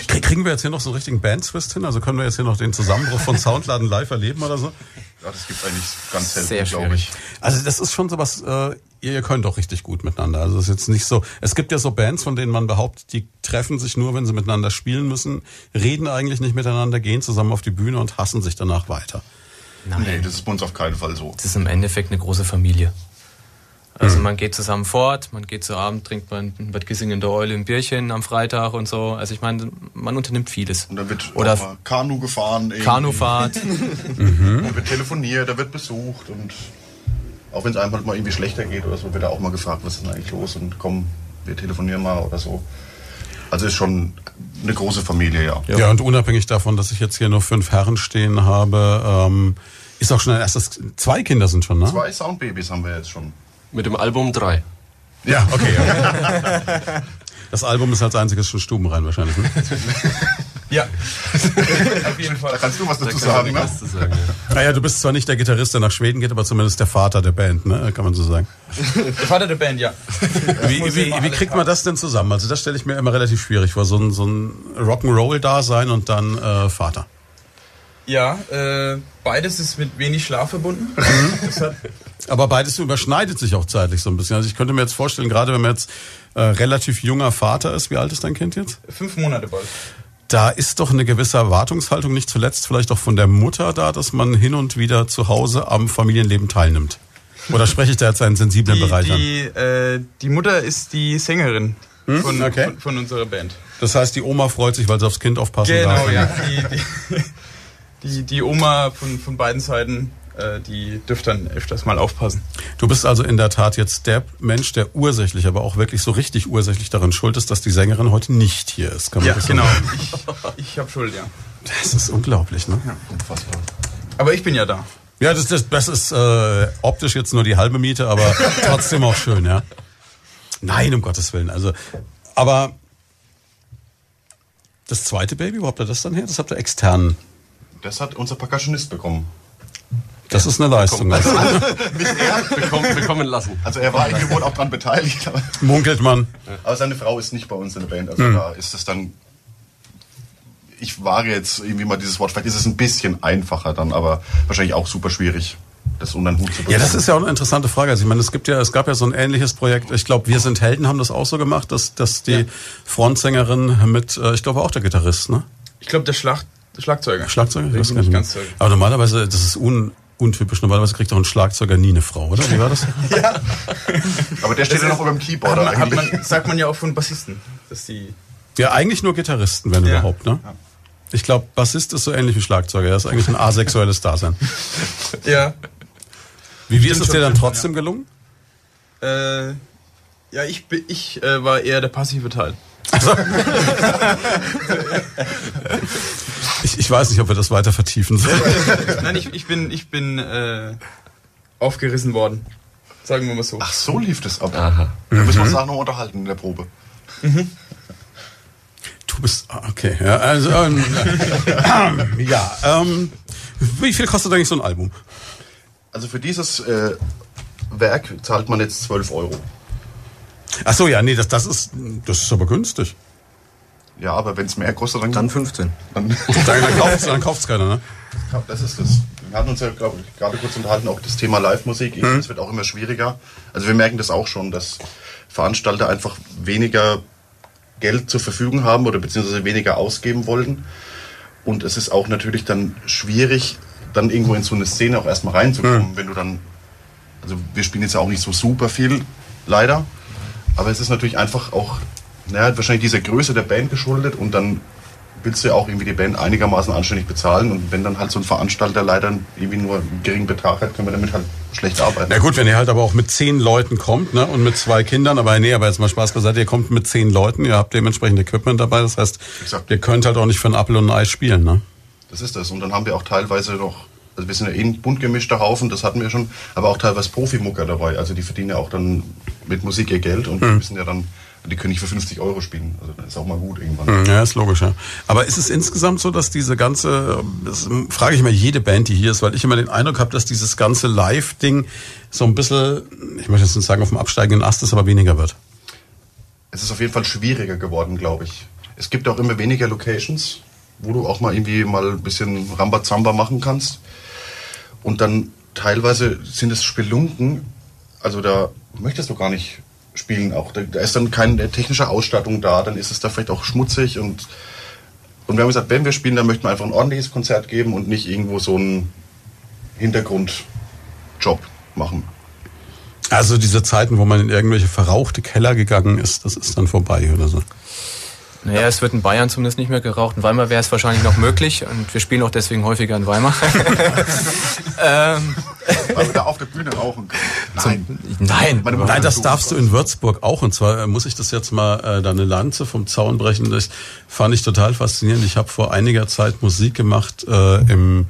Krie- Kriegen wir jetzt hier noch so einen richtigen Band-Twist hin? Also können wir jetzt hier noch den Zusammenbruch von Soundladen live erleben oder so? Ja, das gibt eigentlich ganz selten, Sehr glaube ich. Also das ist schon sowas, äh, ihr, ihr könnt doch richtig gut miteinander. Also es ist jetzt nicht so. Es gibt ja so Bands, von denen man behauptet, die treffen sich nur, wenn sie miteinander spielen müssen, reden eigentlich nicht miteinander, gehen zusammen auf die Bühne und hassen sich danach weiter. Nein. Nee, das ist bei uns auf keinen Fall so. Das ist im Endeffekt eine große Familie. Also man geht zusammen fort, man geht zu Abend, trinkt man in Bad Kissing in der Eule ein Bierchen am Freitag und so. Also ich meine, man unternimmt vieles. Und dann wird Oder Kanu gefahren. irgendwie. Kanufahrt. [LAUGHS] Da wird telefoniert, da wird besucht und auch wenn es einem halt mal irgendwie schlechter geht oder so, wird da auch mal gefragt, was ist denn eigentlich los und komm, wir telefonieren mal oder so. Also ist schon eine große Familie, ja. Ja. und unabhängig davon, dass ich jetzt hier nur fünf Herren stehen habe, ähm, ist auch schon ein erstes. Zwei Kinder sind schon, ne? Zwei Soundbabys haben wir jetzt schon. Mit dem Album 3. Ja, okay. Ja. Das Album ist als einziges schon stubenrein wahrscheinlich. Ne? Ja, [LAUGHS] auf jeden Da Fall. kannst du was dazu Da sagen, ne? was zu sagen, ja. Naja, du bist zwar nicht der Gitarrist, der nach Schweden geht, aber zumindest der Vater der Band, ne? kann man so sagen. Der Vater der Band, ja. Wie, wie, wie kriegt man das denn zusammen? Also das stelle ich mir immer relativ schwierig vor, so ein, so ein Rock'n'Roll-Dasein und dann äh, Vater. Ja, äh, beides ist mit wenig Schlaf verbunden. Das hat, Aber beides überschneidet sich auch zeitlich so ein bisschen. Also ich könnte mir jetzt vorstellen, gerade wenn man jetzt äh, relativ junger Vater ist, wie alt ist dein Kind jetzt? fünf Monate bald. Da ist doch eine gewisse Erwartungshaltung, nicht zuletzt vielleicht auch von der Mutter da, dass man hin und wieder zu Hause am Familienleben teilnimmt. Oder spreche ich da jetzt einen sensiblen Die, Bereich an? die, äh, die Mutter ist die Sängerin von, Okay. von, von unserer Band. Das heißt, die Oma freut sich, weil sie aufs Kind aufpassen Genau, darf. ja. Die, [LAUGHS] die, die, Oma von, von beiden Seiten, die dürfte dann öfters mal aufpassen. Du bist also in der Tat jetzt der Mensch, der ursächlich, aber auch wirklich so richtig ursächlich daran schuld ist, dass die Sängerin heute nicht hier ist. Kann man Ja, das genau. sagen? Ich, ich habe Schuld, ja. Das ist unglaublich, ne? Unfassbar. Aber ich bin ja da. Ja, das, das, das ist äh, optisch jetzt nur die halbe Miete, aber [LAUGHS] trotzdem auch schön, ja. Nein, um Gottes Willen. Also, aber das zweite Baby, wo habt ihr das dann her? Das habt ihr extern. Das hat unser Percussionist bekommen. Das ist eine Leistung. Also, [LAUGHS] Bekommen, bekommen lassen. Also er war irgendwie wohl auch dran beteiligt, aber, munkelt man. aber seine Frau ist nicht bei uns in der Band. Also Hm. da ist es dann. Ich wage jetzt irgendwie mal dieses Wort. Vielleicht ist es ein bisschen einfacher dann, aber wahrscheinlich auch super schwierig, das unter den Hut zu bekommen. Ja, das ist ja auch eine interessante Frage. Also ich meine, es gibt ja, es gab ja so ein ähnliches Projekt. Ich glaube, wir sind Helden haben das auch so gemacht, dass, dass die Frontsängerin mit, äh, ich glaube auch der Gitarrist, ne? Ich glaube, der, Schlag, der Schlagzeuger. Schlagzeuger? Ich weiß bin gar nicht ganz sicher. Aber normalerweise, das ist un, untypisch. Normalerweise kriegt auch ein Schlagzeuger nie eine Frau, oder? Wie war das? [LAUGHS] aber der steht ja noch über dem Hat Keyboard man, hat eigentlich. man, sagt man ja auch von Bassisten, dass die. Ja, eigentlich nur Gitarristen, wenn Ja. überhaupt, ne? Ich glaube, Bassist ist so ähnlich wie Schlagzeuger. Er ist eigentlich ein asexuelles Dasein. [LAUGHS] Ja. Wie, wie ist es dir dann trotzdem gelungen? Äh, ja, ich, ich äh, war eher der passive Teil. [LAUGHS] Ich, ich weiß nicht, ob wir das weiter vertiefen sollen. [LAUGHS] Nein, ich, ich bin, ich bin äh, aufgerissen worden. Sagen wir mal so. Ach, so lief das ab. Aha. Da müssen wir uns auch noch unterhalten in der Probe. Du bist, ah, okay. Ja, also, ähm, [LAUGHS] ja, ähm, wie viel kostet eigentlich so ein Album? Also für dieses äh, Werk zahlt man jetzt 12 Euro. Ach so, ja, nee, das, das ist, das ist aber günstig. Ja, aber wenn es mehr kostet, dann, Dann 15. dann Dann, [LAUGHS] dann kauft's, dann kauft's keiner, ne? das ist das. Wir hatten uns ja glaub ich, gerade kurz unterhalten, auch das Thema Live-Musik. Mhm. Es wird auch immer schwieriger. Also wir merken das auch schon, dass Veranstalter einfach weniger Geld zur Verfügung haben oder beziehungsweise weniger ausgeben wollen. Und es ist auch natürlich dann schwierig, dann irgendwo in so eine Szene auch erstmal reinzukommen, Mhm. wenn du dann, also wir spielen jetzt ja auch nicht so super viel, leider. Aber es ist natürlich einfach auch, naja, wahrscheinlich dieser Größe der Band geschuldet und dann willst du ja auch irgendwie die Band einigermaßen anständig bezahlen und wenn dann halt so ein Veranstalter leider irgendwie nur einen geringen Betrag hat, können wir damit halt schlecht arbeiten. Na gut, wenn ihr halt aber auch mit zehn Leuten kommt, ne, und mit zwei Kindern, aber nee, aber jetzt mal Spaß beiseite, ihr kommt mit zehn Leuten, ihr habt dementsprechend Equipment dabei, das heißt, Exakt. ihr könnt halt auch nicht für ein Apfel und ein Ei spielen, ne? Das ist das. Und dann haben wir auch teilweise noch, also wir sind ja eh ein bunt gemischter Haufen, das hatten wir schon, aber auch teilweise Profimucker dabei. Also die verdienen ja auch dann mit Musik ihr Geld und die müssen ja dann, die können nicht für 50 Euro spielen. Also das ist auch mal gut irgendwann. Hm, Ja, ist logisch, ja. Aber ist es insgesamt so, dass diese ganze, das frage ich mal jede Band, die hier ist, weil ich immer den Eindruck habe, dass dieses ganze Live-Ding so ein bisschen, ich möchte jetzt nicht sagen auf dem absteigenden Ast ist, aber weniger wird. Es ist auf jeden Fall schwieriger geworden, glaube ich. Es gibt auch immer weniger Locations, wo du auch mal irgendwie mal ein bisschen Rambazamba machen kannst. Und dann teilweise sind es Spelunken, also da möchtest du gar nicht spielen auch. Da, da ist dann keine technische Ausstattung da, dann ist es da vielleicht auch schmutzig und und wir haben gesagt, wenn wir spielen, dann möchten wir einfach ein ordentliches Konzert geben und nicht irgendwo so einen Hintergrundjob machen. Also diese Zeiten, wo man in irgendwelche verrauchte Keller gegangen ist, das ist dann vorbei oder so. Naja, es wird in Bayern zumindest nicht mehr geraucht. In Weimar wäre es wahrscheinlich noch möglich und wir spielen auch deswegen häufiger in Weimar. [LAUGHS] ähm, Weil wir da auf der Bühne rauchen können. Nein. nein, Meine Mutter Nein, das darfst du in Würzburg auch. Und zwar äh, muss ich das jetzt mal äh, da eine Lanze vom Zaun brechen. Das fand ich total faszinierend. Ich habe vor einiger Zeit Musik gemacht äh, im,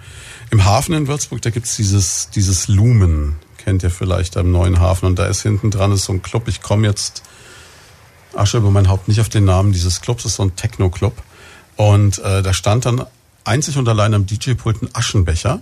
im Hafen in Würzburg. Da gibt's dieses, dieses Lumen. Kennt ihr vielleicht am neuen Hafen. Und da ist hinten dran ist so ein Club. Ich komme jetzt Asche über mein Haupt nicht auf den Namen dieses Clubs. Das ist so ein Techno-Club. Und äh, da stand dann einzig und allein am DJ-Pult ein Aschenbecher.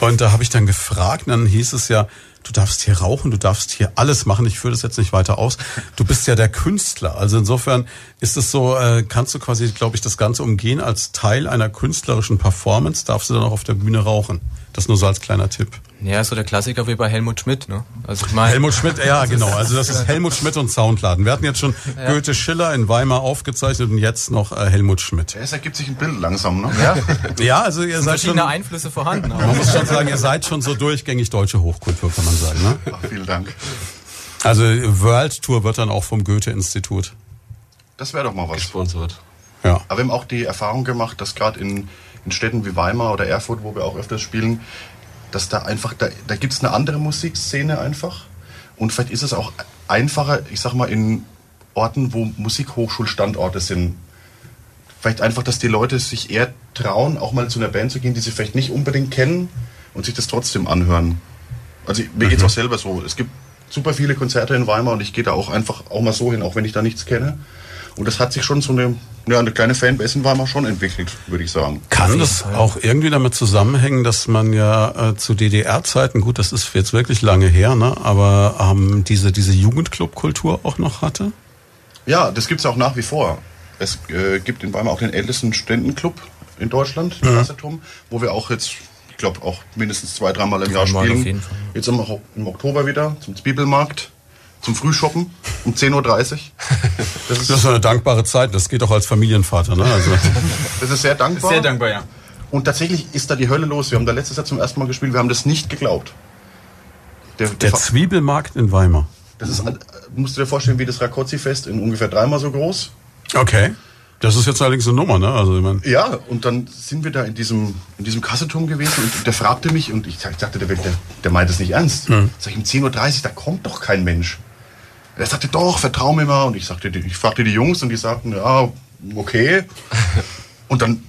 Und da habe ich dann gefragt, und dann hieß es ja, du darfst hier rauchen, du darfst hier alles machen. Ich führe das jetzt nicht weiter aus. Du bist ja der Künstler. Also insofern ist es so, äh, kannst du quasi, glaube ich, das Ganze umgehen als Teil einer künstlerischen Performance, darfst du dann auch auf der Bühne rauchen. Das nur so als kleiner Tipp. ja, so der Klassiker wie bei Helmut Schmidt, ne? Also ich meine, Helmut Schmidt, ja genau. Also das ist Helmut Schmidt und Soundladen. Wir hatten jetzt schon [LAUGHS] Goethe Schiller in Weimar aufgezeichnet und jetzt noch äh, Helmut Schmidt. Ja, Es ergibt sich ein Bild langsam, ne? ja, [LAUGHS] Ja, also ihr seid schon, verschiedene Einflüsse vorhanden. man muss schon sagen, ihr seid schon so durchgängig deutsche Hochkultur, kann man sagen. Ne? Ach, vielen Dank. Also World Tour wird dann auch vom Goethe-Institut. Das wäre doch mal was. Gesponsert. Ja. Aber wir haben auch die Erfahrung gemacht, dass gerade in, in Städten wie Weimar oder Erfurt, wo wir auch öfters spielen, dass da einfach, da, da gibt es eine andere Musikszene einfach. Und vielleicht ist es auch einfacher, ich sag mal, in Orten, wo Musikhochschulstandorte sind. Vielleicht einfach, dass die Leute sich eher trauen, auch mal zu einer Band zu gehen, die sie vielleicht nicht unbedingt kennen und sich das trotzdem anhören. Also mir geht's auch selber so. Es gibt super viele Konzerte in Weimar und ich gehe da auch einfach auch mal so hin, auch wenn ich da nichts kenne. Und das hat sich schon so eine, ja, eine kleine Fanbase in Weimar schon entwickelt, würde ich sagen. Kann das auch irgendwie damit zusammenhängen, dass man ja äh, zu DDR-Zeiten, gut, das ist jetzt wirklich lange her, ne, aber ähm, diese, diese Jugendclub-Kultur auch noch hatte? Ja, das gibt's auch nach wie vor. Es äh, gibt in Weimar auch den ältesten Studentenclub in Deutschland, den Wasserturm, wo wir auch jetzt, ich glaube, auch mindestens zwei, dreimal im Jahr spielen. auf jeden Fall. Jetzt im, im Oktober wieder zum Zwiebelmarkt, zum Frühshoppen um 10.30 Uhr. [LAUGHS] Das ist, Das ist eine dankbare Zeit, das geht auch als Familienvater, ne? Also, [LAUGHS] das ist sehr dankbar. Sehr dankbar, ja. Und tatsächlich ist da die Hölle los. Wir haben da letztes Jahr zum ersten Mal gespielt, wir haben das nicht geglaubt. Der, der, der Zwiebelmarkt in Weimar. das ist, musst du dir vorstellen, wie das Rakotzi-Fest in ungefähr dreimal so groß. Okay. Das ist jetzt allerdings eine Nummer, ne? Also, ich mein, Ja, und dann sind wir da in diesem, in diesem Kasseturm gewesen und der fragte mich und ich sag- sagte, der, der, der meint es nicht ernst. Sag ich, um 10.30 Uhr, da kommt doch kein Mensch. Er sagte, doch, vertrau mir mal. Und ich sagte, ich fragte die Jungs und die sagten, ja, okay. [LAUGHS] Und dann,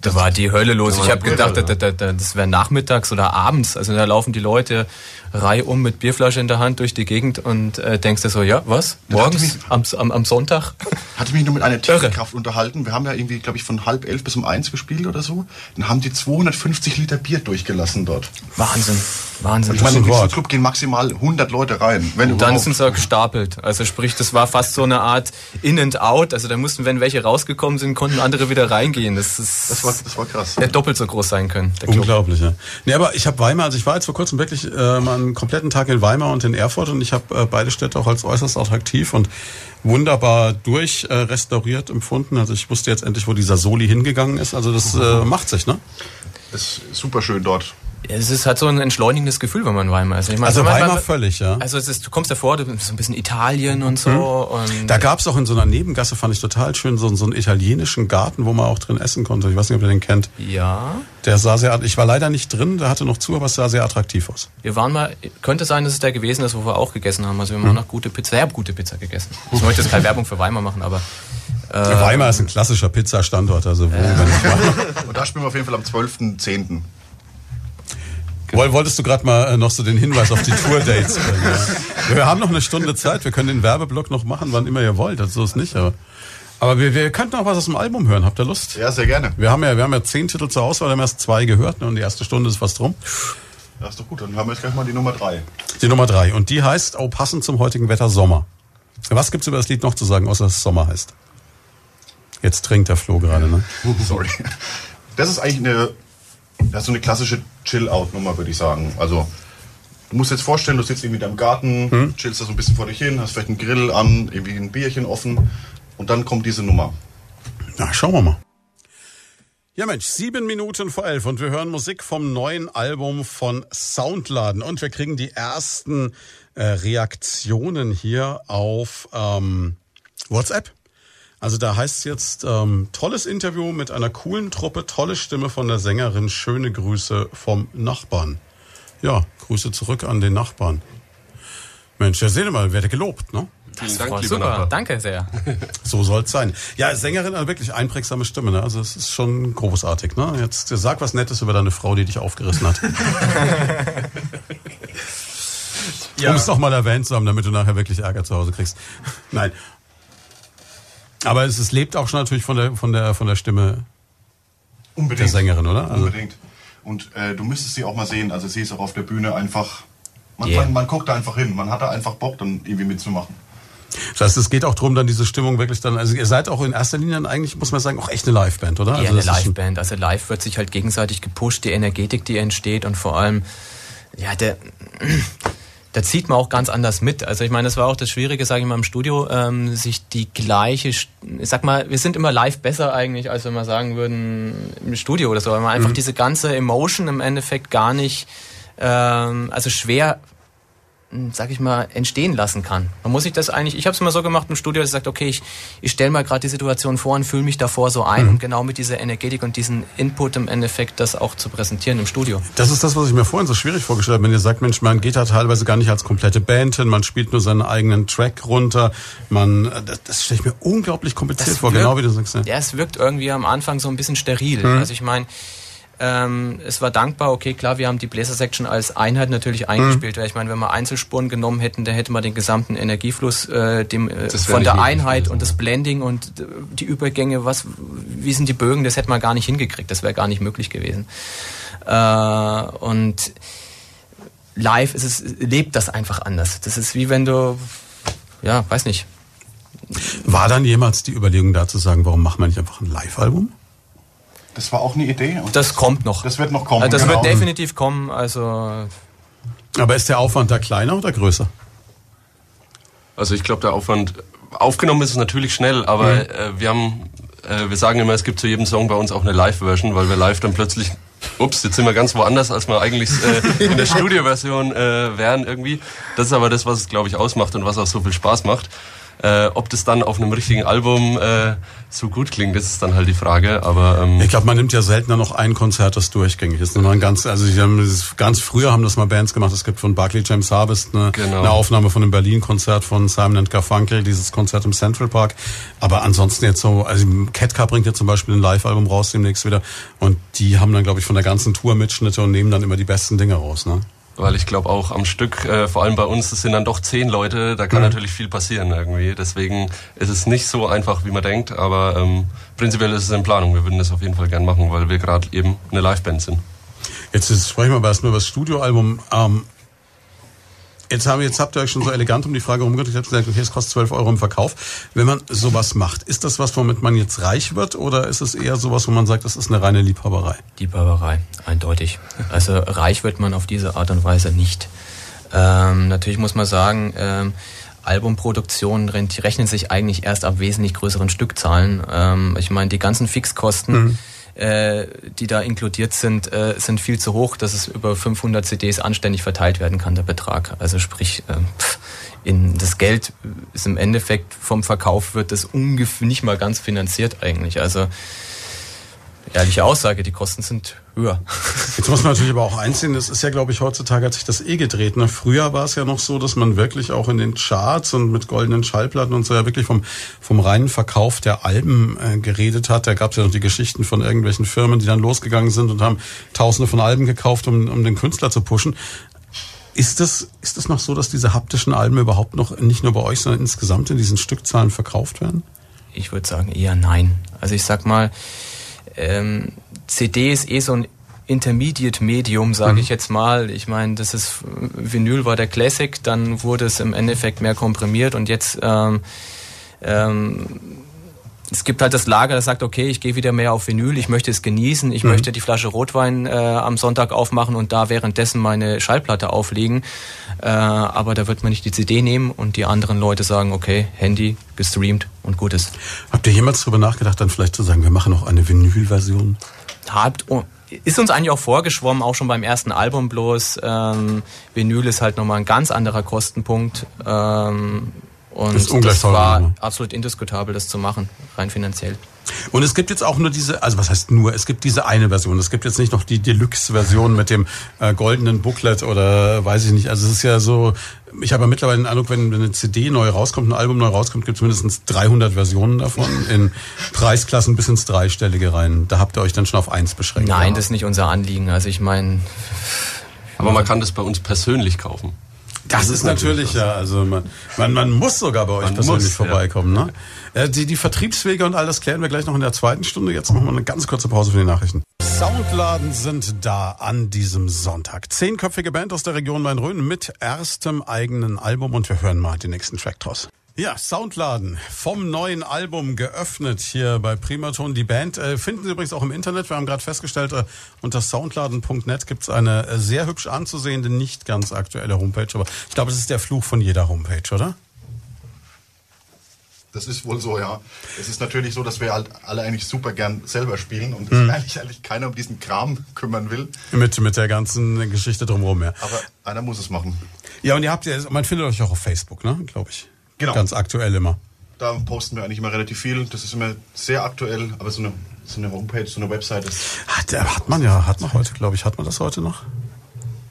da war die Hölle los. Ich habe gedacht, Hölle, da, da, da, das wäre nachmittags oder abends. Also da laufen die Leute reihum mit Bierflasche in der Hand durch die Gegend und äh, denkst dir so, ja, was? Morgens? ich Am, am, am Sonntag? [LAUGHS] hatte mich nur mit einer. Technikkraft unterhalten. Wir haben ja irgendwie, glaube ich, von halb elf bis um eins gespielt oder so. Dann haben die 250 Liter Bier durchgelassen dort. Wahnsinn. Wahnsinn. Ich meine, ein in diesen. Club gehen maximal 100 Leute rein. Wenn Und dann überhaupt. sind sie auch gestapelt. Also sprich, das war fast so eine Art In and Out. Also da mussten, wenn welche rausgekommen sind, konnten andere wieder reingehen. Das ist das war, das war krass. hätte doppelt so groß sein können. Der Club. Unglaublich, ja. Nee, aber ich habe Weimar, also ich war jetzt vor kurzem wirklich äh, mal einen kompletten Tag in Weimar und in Erfurt und ich habe äh, beide Städte auch als äußerst attraktiv und wunderbar durch äh, restauriert empfunden. Also ich wusste jetzt endlich, wo dieser Soli hingegangen ist. Also das äh, [LAUGHS] macht sich, ne? Das ist super schön dort. Es ist halt so ein entschleunigendes Gefühl, wenn man in Weimar ist. Ich meine, Also wenn Weimar man- völlig, ja. Also es ist, du kommst davor, du bist so ein bisschen Italien und so. Und Da gab's auch in so einer Nebengasse, fand ich total schön, so, so einen italienischen Garten, wo man auch drin essen konnte. Ich weiß nicht, ob ihr den kennt. ja, Der sah sehr, ich war leider nicht drin, der hatte noch zu, aber es sah sehr attraktiv aus. wir waren mal, könnte sein, dass es der gewesen ist, wo wir auch gegessen haben. Also wir haben auch noch gute Pizza, sehr gute Pizza gegessen. Ich möchte jetzt keine Werbung für Weimar machen, aber Weimar ist ein klassischer Pizzastandort, also wo, wenn ich mal, [LAUGHS] Und da spielen wir auf jeden Fall am 12.10. Woll- Wolltest du gerade mal äh, noch so den Hinweis auf die Tour-Dates bringen? [LAUGHS] Ja. Wir haben noch eine Stunde Zeit, wir können den Werbeblock noch machen, wann immer ihr wollt, also so ist nicht, aber, aber wir, wir könnten auch was aus dem Album hören, habt ihr Lust? Ja, sehr gerne. Wir haben ja, wir haben ja zehn Titel zur Auswahl, wir haben erst zwei gehört ne, und die erste Stunde ist fast rum. Ja, ist doch gut. Dann haben wir jetzt gleich mal die Nummer 3. Die Nummer drei und die heißt, oh passend zum heutigen Wetter Sommer. Was gibt's über das Lied noch zu sagen, außer dass es Sommer heißt? Jetzt trinkt der Flo gerade, ne? [LAUGHS] Sorry. Das ist eigentlich eine, das ist so eine klassische Chill-Out-Nummer, würde ich sagen. Also, du musst jetzt vorstellen, du sitzt irgendwie in deinem Garten, chillst da so ein bisschen vor dich hin, hast vielleicht einen Grill an, irgendwie ein Bierchen offen und dann kommt diese Nummer. Na, schauen wir mal. Ja Mensch, sieben Minuten vor elf und wir hören Musik vom neuen Album von Soundladen und wir kriegen die ersten äh, Reaktionen hier auf ähm, WhatsApp. Also da heißt es jetzt, ähm, tolles Interview mit einer coolen Truppe, tolle Stimme von der Sängerin, schöne Grüße vom Nachbarn. Ja, Grüße zurück an den Nachbarn. Mensch, ja, sehen wir mal, werde gelobt, ne? Vielen Dank, lieber super, Nachbar. danke sehr. [LAUGHS] So soll's sein. Ja, Sängerin, eine wirklich einprägsame Stimme, ne? Also es ist schon großartig, ne? Jetzt sag was Nettes über deine Frau, die dich aufgerissen hat. [LAUGHS] Um es doch mal erwähnt zu haben, damit du nachher wirklich Ärger zu Hause kriegst. Nein. Aber es, es lebt auch schon natürlich von der, von der, von der Stimme Unbedingt. der Sängerin, oder? Also, Unbedingt. Und äh, du müsstest sie auch mal sehen. Also sie ist auch auf der Bühne einfach. Man, Yeah. man, man guckt da einfach hin. Man hat da einfach Bock, dann irgendwie mitzumachen. das heißt, es geht auch darum, dann diese Stimmung wirklich dann, also ihr seid auch in erster Linie dann eigentlich, muss man sagen, auch echt eine Liveband, oder? Ja, also eine Liveband. Also live wird sich halt gegenseitig gepusht, die Energetik, die entsteht und vor allem, ja, der, da zieht man auch ganz anders mit. Also ich meine, das war auch das Schwierige, sage ich mal, im Studio, ähm, sich die gleiche, ich sag mal, wir sind immer live besser eigentlich, als wenn wir sagen würden im Studio oder so, weil man einfach diese ganze Emotion im Endeffekt gar nicht, ähm, also schwer sag ich mal, entstehen lassen kann. Man muss sich das eigentlich, ich habe es immer so gemacht im Studio, dass ich gesagt, okay, ich, ich stelle mal gerade die Situation vor und fühle mich davor so ein, um genau mit dieser Energetik und diesem Input im Endeffekt das auch zu präsentieren im Studio. Das ist das, was ich mir vorhin so schwierig vorgestellt habe. Wenn ihr sagt, Mensch, man geht da teilweise gar nicht als komplette Band hin, man spielt nur seinen eigenen Track runter. Man, äh, das, das stelle ich mir unglaublich kompliziert vor, genau wie du sagst. Ja. Ja, es wirkt irgendwie am Anfang so ein bisschen steril. Also ich meine, ähm, es war dankbar, okay, klar, wir haben die Bläser-Section als Einheit natürlich eingespielt. Weil ich meine, wenn wir Einzelspuren genommen hätten, dann hätte man den gesamten Energiefluss äh, dem, äh, von der Einheit gewesen, und das. Blending und äh, die Übergänge, was, wie sind die Bögen, das hätte man gar nicht hingekriegt. Das wäre gar nicht möglich gewesen. Äh, und live ist es, lebt das einfach anders. Das ist wie wenn du, ja, weiß nicht, War dann jemals die Überlegung da zu sagen, warum machen wir nicht einfach ein Live-Album? Das war auch eine Idee. Und das kommt noch. Das wird noch kommen. Also das genau. wird definitiv kommen. Also Aber ist der Aufwand da kleiner oder größer? Also ich glaube, der Aufwand aufgenommen ist es natürlich schnell, aber Mhm. äh, wir haben, äh, wir sagen immer, es gibt zu jedem Song bei uns auch eine Live-Version, weil wir live dann plötzlich, ups, jetzt sind wir ganz woanders, als wir eigentlich äh, in der [LAUGHS] Studioversion äh, wären irgendwie. Das ist aber das, was es glaube ich ausmacht und was auch so viel Spaß macht. Äh, ob das dann auf einem richtigen Album äh, so gut klingt, das ist dann halt die Frage. Aber ähm, Ich glaube, man nimmt ja seltener noch ein Konzert, das durchgängig ist. Nur ein ganz, also ganz früher haben das mal Bands gemacht. Es gibt von Barclay James Harvest eine, Genau. eine Aufnahme von einem Berlin-Konzert von Simon Garfunkel, dieses Konzert im Central Park. Aber ansonsten jetzt so, also Ketka bringt ja zum Beispiel ein Live-Album raus demnächst wieder. Und die haben dann, glaube ich, von der ganzen Tour Mitschnitte und nehmen dann immer die besten Dinge raus. Ne? Weil ich glaube auch am Stück, äh, vor allem bei uns, das sind dann doch zehn Leute, da kann natürlich viel passieren irgendwie. Deswegen ist es nicht so einfach, wie man denkt, aber ähm, prinzipiell ist es in Planung. Wir würden das auf jeden Fall gern machen, weil wir gerade eben eine Liveband sind. Jetzt ist, sprechen wir aber erstmal über das Studioalbum. Ähm, jetzt, haben, jetzt habt ihr euch schon so elegant um die Frage rumgedreht. Ich habe gesagt, okay, es kostet 12 Euro im Verkauf. Wenn man sowas macht, ist das was, womit man jetzt reich wird oder ist es eher sowas, wo man sagt, das ist eine reine Liebhaberei? die Barbarei, eindeutig. Also reich wird man auf diese Art und Weise nicht. Ähm, natürlich muss man sagen, ähm, Albumproduktionen rechnen sich eigentlich erst ab wesentlich größeren Stückzahlen. Ähm, ich meine, die ganzen Fixkosten, äh, die da inkludiert sind, äh, sind viel zu hoch, dass es über 500 CDs anständig verteilt werden kann, der Betrag. Also sprich, äh, in das Geld ist im Endeffekt vom Verkauf wird das ungefähr nicht mal ganz finanziert eigentlich. Also ehrliche Aussage, die Kosten sind höher. [LAUGHS] Jetzt muss man natürlich aber auch einsehen, das ist ja, glaube ich, heutzutage hat sich das eh gedreht. Ne? Früher war es ja noch so, dass man wirklich auch in den Charts und mit goldenen Schallplatten und so ja wirklich vom, vom reinen Verkauf der Alben äh, geredet hat. Da gab es ja noch die Geschichten von irgendwelchen Firmen, die dann losgegangen sind und haben tausende von Alben gekauft, um, um den Künstler zu pushen. Ist das, ist das noch so, dass diese haptischen Alben überhaupt noch nicht nur bei euch, sondern insgesamt in diesen Stückzahlen verkauft werden? Ich würde sagen eher nein. Also ich sag mal, ähm, CD ist eh so ein Intermediate-Medium, sage mhm. ich jetzt mal. Ich meine, das ist Vinyl war der Classic, dann wurde es im Endeffekt mehr komprimiert und jetzt ähm, ähm, es gibt halt das Lager, das sagt, okay, ich gehe wieder mehr auf Vinyl, ich möchte es genießen, ich mhm. möchte die Flasche Rotwein äh, am Sonntag aufmachen und da währenddessen meine Schallplatte auflegen. Äh, aber da wird man nicht die CD nehmen und die anderen Leute sagen, okay, Handy, gestreamt und gut ist. Habt ihr jemals darüber nachgedacht, dann vielleicht zu sagen, wir machen auch eine Vinyl-Version? Habt, oh, ist uns eigentlich auch vorgeschwommen, auch schon beim ersten Album bloß. Ähm, Vinyl ist halt nochmal ein ganz anderer Kostenpunkt. Ähm, und das, das war ne? absolut indiskutabel, das zu machen, rein finanziell. Und es gibt jetzt auch nur diese, also was heißt nur, es gibt diese eine Version. Es gibt jetzt nicht noch die Deluxe-Version mit dem äh, goldenen Booklet oder weiß ich nicht. Also es ist ja so, ich habe ja mittlerweile den Eindruck, wenn eine CD neu rauskommt, ein Album neu rauskommt, gibt es mindestens 300 Versionen davon in Preisklassen bis ins Dreistellige rein. Da habt ihr euch dann schon auf eins beschränkt. Nein, ja. das ist nicht unser Anliegen. Also ich meine... Aber man kann das bei uns persönlich kaufen. Das, das ist natürlich, ja, also man, man, man muss sogar bei euch man persönlich muss, vorbeikommen. Ja. Ne? Äh, die, die Vertriebswege und all das klären wir gleich noch in der zweiten Stunde. Jetzt machen wir eine ganz kurze Pause für die Nachrichten. Soundladen sind da an diesem Sonntag. Zehnköpfige Band aus der Region Main-Rhön mit erstem eigenen Album und wir hören mal den nächsten Track draus. Ja, Soundladen vom neuen Album geöffnet hier bei Primaton. Die Band äh, finden Sie übrigens auch im Internet. Wir haben gerade festgestellt, äh, unter soundladen.net gibt es eine äh, sehr hübsch anzusehende, nicht ganz aktuelle Homepage. Aber ich glaube, das ist der Fluch von jeder Homepage, oder? Das ist wohl so, ja. Es ist natürlich so, dass wir halt alle eigentlich super gern selber spielen und mhm. eigentlich, eigentlich keiner um diesen Kram kümmern will. Mit, mit der ganzen Geschichte drumherum, ja. Aber einer muss es machen. Ja, und ihr habt ja, man findet euch auch auf Facebook, ne, glaube ich. Genau. Ganz aktuell immer. Da posten wir eigentlich immer relativ viel. Das ist immer sehr aktuell, aber so eine, so eine Homepage, so eine Website ist. Hat, hat man ja, hat man heute, glaube ich. Hat man das heute noch?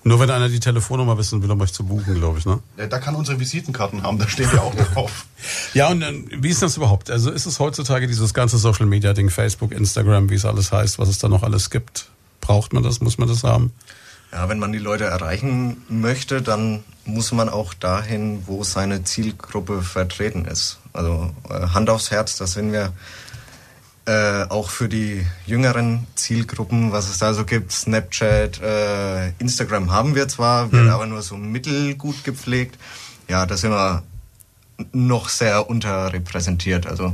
Nur wenn einer die Telefonnummer wissen will, um euch zu buchen, glaube ich, ne? Ja, da kann unsere Visitenkarten haben, da stehen wir auch [LAUGHS] drauf. ja, und äh, wie ist das überhaupt? Also ist es heutzutage dieses ganze Social Media Ding, Facebook, Instagram, wie es alles heißt, was es da noch alles gibt? Braucht man das? Muss man das haben? Ja, wenn man die Leute erreichen möchte, dann muss man auch dahin, wo seine Zielgruppe vertreten ist. Also äh, Hand aufs Herz, da sind wir äh, auch für die jüngeren Zielgruppen, was es da so gibt, Snapchat, äh, Instagram haben wir zwar, wird mhm. aber nur so mittelgut gepflegt. Ja, da sind wir noch sehr unterrepräsentiert. Also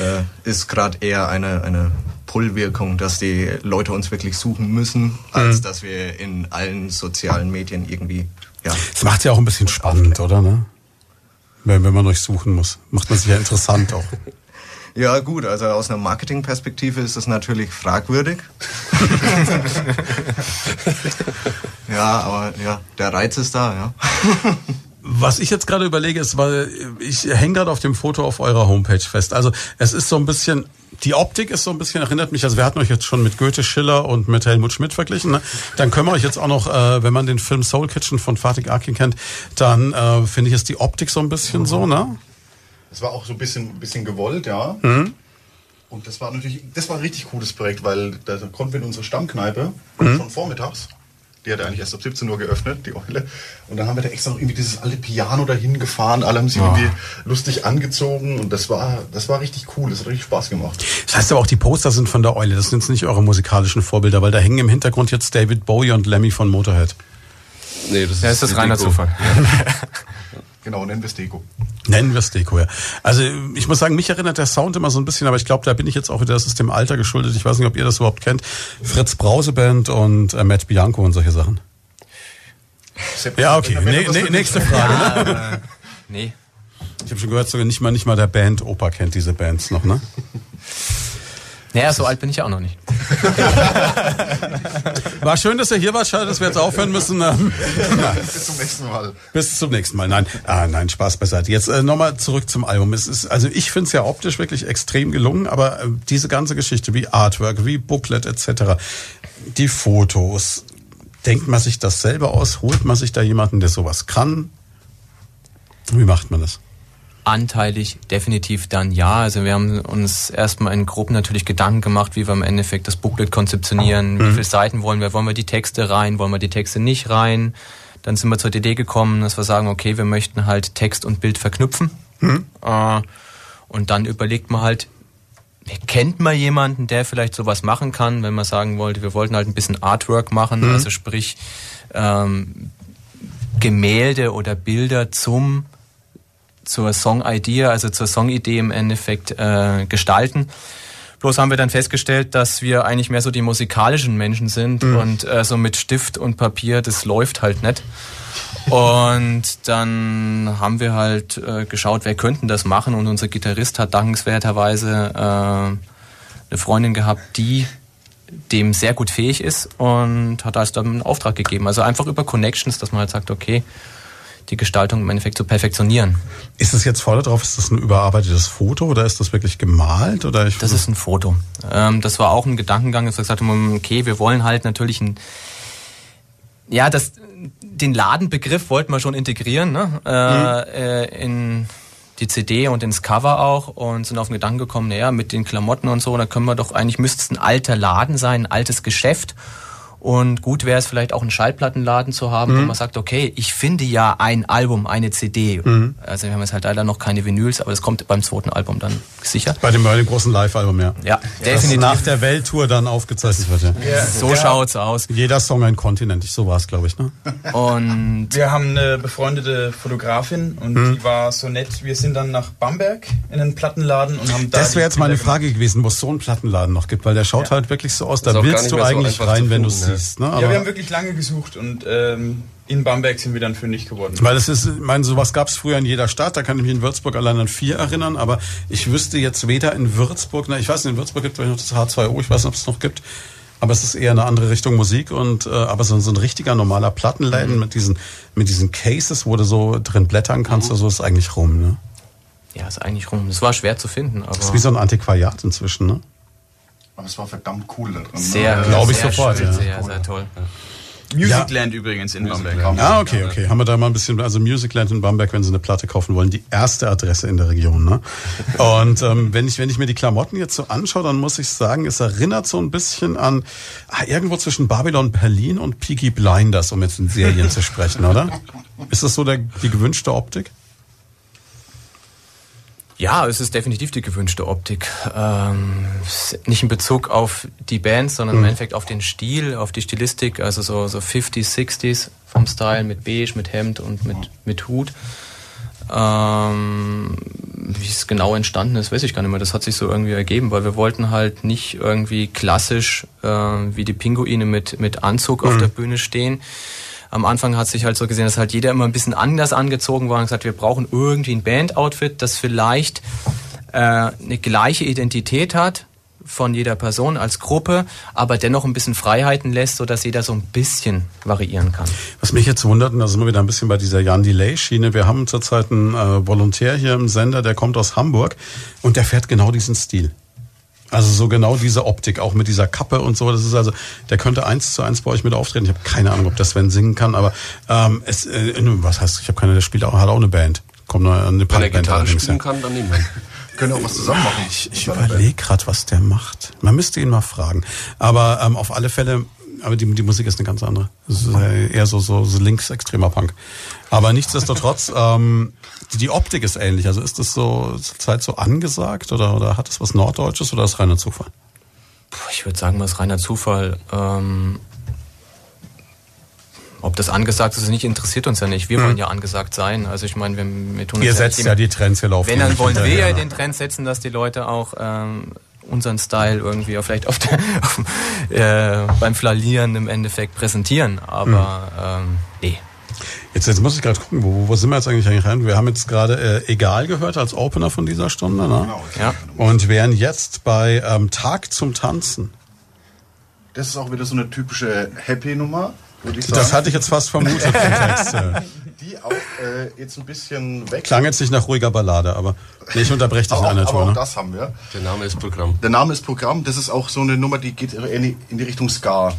äh, ist gerade eher eine, eine Pull-Wirkung, dass die Leute uns wirklich suchen müssen, als mhm. dass wir in allen sozialen Medien irgendwie. Ja, das macht ja auch ein bisschen spannend, oder? Ne? Wenn, wenn man euch suchen muss, macht man sich ja interessant auch. [LAUGHS] Ja, gut, also aus einer Marketingperspektive ist das natürlich fragwürdig. [LAUGHS] [LAUGHS] ja, aber ja, der Reiz ist da, ja. Was ich jetzt gerade überlege, ist, weil ich hänge gerade auf dem Foto auf eurer Homepage fest. Also es ist so ein bisschen, die Optik ist so ein bisschen, erinnert mich, also wir hatten euch jetzt schon mit Goethe, Schiller und mit Helmut Schmidt verglichen. Ne? Dann können wir euch jetzt auch noch, äh, wenn man den Film Soul Kitchen von Fatih Akin kennt, dann äh, finde ich, ist die Optik so ein bisschen so, ne? Das war auch so ein bisschen, bisschen gewollt, ja. Mhm. Und das war natürlich, das war ein richtig cooles Projekt, weil da konnten wir in unsere Stammkneipe mhm. schon vormittags die hat eigentlich erst ab 17 Uhr geöffnet, die Eule. Und dann haben wir da extra noch irgendwie dieses alte Piano dahin gefahren. Alle haben sich oh. irgendwie lustig angezogen. Und das war, das war richtig cool. Das hat richtig Spaß gemacht. Das heißt aber auch, die Poster sind von der Eule. Das sind jetzt nicht eure musikalischen Vorbilder, weil da hängen im Hintergrund jetzt David Bowie und Lemmy von Motorhead. Nee, das ist, ja, ist das reiner Zufall. [LAUGHS] Genau, nennen wir es Deko. Nennen wir es Deko, ja. Also ich muss sagen, mich erinnert der Sound immer so ein bisschen, aber ich glaube, da bin ich jetzt auch wieder, das ist dem Alter geschuldet. Ich weiß nicht, ob ihr das überhaupt kennt. Fritz Brause Band und äh, Matt Bianco und solche Sachen. Ja, okay. Nee, nee, nächste Frage. Ja, ne? nee. Ich habe schon gehört, sogar nicht mal, nicht mal der Band Opa kennt diese Bands noch, ne? [LAUGHS] Naja, so alt bin ich auch noch nicht. [LAUGHS] War schön, dass ihr hier wart. Schade, dass wir jetzt aufhören müssen. Ähm, [LAUGHS] [LAUGHS] Bis zum nächsten Mal. Bis zum nächsten Mal. Nein, ah, nein, Spaß beiseite. Jetzt äh, nochmal zurück zum Album. Es ist, also ich finde es ja optisch wirklich extrem gelungen, aber äh, diese ganze Geschichte wie Artwork, wie Booklet etc., die Fotos, denkt man sich das selber aus? Holt man sich da jemanden, der sowas kann? Wie macht man das? Anteilig definitiv dann ja. Also wir haben uns erstmal in Gruppen natürlich Gedanken gemacht, wie wir im Endeffekt das Booklet konzeptionieren, wie viele Seiten wollen wir, wollen wir die Texte rein, wollen wir die Texte nicht rein. Dann sind wir zur Idee gekommen, dass wir sagen, okay, wir möchten halt Text und Bild verknüpfen. Äh, und dann überlegt man halt, kennt man jemanden, der vielleicht sowas machen kann, wenn man sagen wollte, wir wollten halt ein bisschen Artwork machen, also sprich ähm, Gemälde oder Bilder zum zur Song-Idea, also zur Song-Idee im Endeffekt äh, gestalten. Bloß haben wir dann festgestellt, dass wir eigentlich mehr so die musikalischen Menschen sind und äh, so mit Stift und Papier, das läuft halt nicht. [LAUGHS] Und dann haben wir halt äh, geschaut, wer könnten das machen und unser Gitarrist hat dankenswerterweise äh, eine Freundin gehabt, die dem sehr gut fähig ist und hat also dann einen Auftrag gegeben. Also einfach über Connections, dass man halt sagt, okay, die Gestaltung im Endeffekt zu perfektionieren. Ist es jetzt vorne drauf, ist das ein überarbeitetes Foto oder ist das wirklich gemalt? Oder ich, Das ist ein Foto. Ähm, das war auch ein Gedankengang, dass wir gesagt haben, okay, wir wollen halt natürlich ein, ja, das, den Ladenbegriff wollten wir schon integrieren, ne? Äh, äh, in die CD und ins Cover auch und sind auf den Gedanken gekommen, naja, mit den Klamotten und so, da können wir doch, eigentlich müsste es ein alter Laden sein, ein altes Geschäft. Und gut wäre es vielleicht auch einen Schallplattenladen zu haben, wo man sagt, okay, ich finde ja ein Album, eine CD. Also wir haben jetzt halt leider noch keine Vinyls, aber das kommt beim zweiten Album dann sicher. bei, dem, bei dem großen Live-Album, ja. Ja, Das definitiv. nach der Welttour dann aufgezeichnet wird, ja. So schaut's aus. Jeder Song ein Kontinent, so war es, glaube ich, ne? Und Wir haben eine befreundete Fotografin und Hm. die war so nett. Wir sind dann nach Bamberg in einen Plattenladen und haben da. Das wäre jetzt meine Frage gewesen, wo es so einen Plattenladen noch gibt, weil der schaut halt wirklich so aus, da willst du eigentlich rein, wenn du finden, siehst. Ne? Aber, Ja, wir haben wirklich lange gesucht und ähm, in Bamberg sind wir dann fündig geworden. weil es ist, ich meine, sowas gab es früher in jeder Stadt, da kann ich mich in Würzburg allein an vier erinnern, aber ich wüsste jetzt weder in Würzburg, na, ich weiß nicht, in Würzburg gibt es noch das H2O, ich weiß nicht, ob es noch gibt, aber es ist eher eine andere Richtung Musik und äh, aber so, so ein richtiger normaler Plattenladen mit diesen mit diesen Cases, wo du so drin blättern kannst, also ist eigentlich rum, ne? ja, ist eigentlich rum. Das war schwer zu finden, aber Das ist wie so ein Antiquariat inzwischen, ne? Aber es war verdammt cool da drin. sehr, ne? Glaub ich sehr sofort, schön, ja. Sehr, sehr toll. Musicland übrigens in Bamberg. Ah, okay, okay. Haben wir da mal ein bisschen, also Musicland in Bamberg, wenn Sie eine Platte kaufen wollen, die erste Adresse in der Region. Ne? Und ähm, wenn, ich, wenn ich mir die Klamotten jetzt so anschaue, dann muss ich sagen, es erinnert so ein bisschen an ah, irgendwo zwischen Babylon Berlin und Peaky Blinders, um jetzt in Serien zu sprechen, oder? Ist das so der, die gewünschte Optik? Ja, es ist definitiv die gewünschte Optik. Ähm, nicht in Bezug auf die Bands, sondern im Endeffekt auf den Stil, auf die Stilistik, also so, so 50s, 60s vom Style mit Beige, mit Hemd und mit, mit Hut. Ähm, wie es genau entstanden ist, weiß ich gar nicht mehr. Das hat sich so irgendwie ergeben, weil wir wollten halt nicht irgendwie klassisch äh, wie die Pinguine mit, mit Anzug auf der Bühne stehen. Am Anfang hat sich halt so gesehen, dass halt jeder immer ein bisschen anders angezogen war und gesagt, wir brauchen irgendwie ein Band-Outfit, das vielleicht äh, eine gleiche Identität hat von jeder Person als Gruppe, aber dennoch ein bisschen Freiheiten lässt, sodass jeder so ein bisschen variieren kann. Was mich jetzt wundert, und da sind wir wieder ein bisschen bei dieser Jan Delay-Schiene, wir haben zurzeit einen äh, Volontär hier im Sender, der kommt aus Hamburg und der fährt genau diesen Stil. Also so genau diese Optik, auch mit dieser Kappe und so. Das ist also, der könnte eins zu eins bei euch mit auftreten. Ich habe keine Ahnung, ob das Sven singen kann, aber ähm, es, äh, was heißt, ich habe keine, der spielt auch, hat auch eine Band. Kommt eine, eine Wenn er Punkband Gitarre spielen kann, dann niemand. Können auch was zusammen machen. Ich, ich überlege gerade, was der macht. Man müsste ihn mal fragen. Aber ähm, auf alle Fälle, aber die, die Musik ist eine ganz andere. Das ist äh, eher so, so, so linksextremer Punk. Aber nichtsdestotrotz, ähm, die, Optik ist ähnlich. Also ist das so zur Zeit so angesagt oder, oder hat das was Norddeutsches oder ist reiner Zufall? Ich würde sagen, was reiner Zufall. Ähm, ob das angesagt ist oder nicht, interessiert uns ja nicht. Wir wollen ja angesagt sein. Also ich meine, wir, wir tun Ihr ja setzt nicht ja die Trends hier laufen. Wenn, dann wollen [LAUGHS] wir ja den Trend setzen, dass die Leute auch ähm, unseren Style irgendwie auch vielleicht auf der, [LAUGHS] auf, äh, beim Flalieren im Endeffekt präsentieren. Aber ähm, nee. Jetzt, jetzt muss ich gerade gucken, wo, wo sind wir jetzt eigentlich eigentlich rein? Wir haben jetzt gerade äh, Egal gehört als Opener von dieser Stunde, ne? Genau. Ja. Und wären jetzt bei ähm, Tag zum Tanzen. Das ist auch wieder so eine typische Happy-Nummer, würde ich sagen. Das hatte ich jetzt fast vermutet vom Text. äh. [LAUGHS] die auch äh, jetzt ein bisschen weg. Klang jetzt nicht nach ruhiger Ballade, aber nee, ich unterbreche dich in einer aber Tour. auch Ne? das haben wir. Der Name ist Programm. Der Name ist Programm. Das ist auch so eine Nummer, die geht in die, in die Richtung Ska,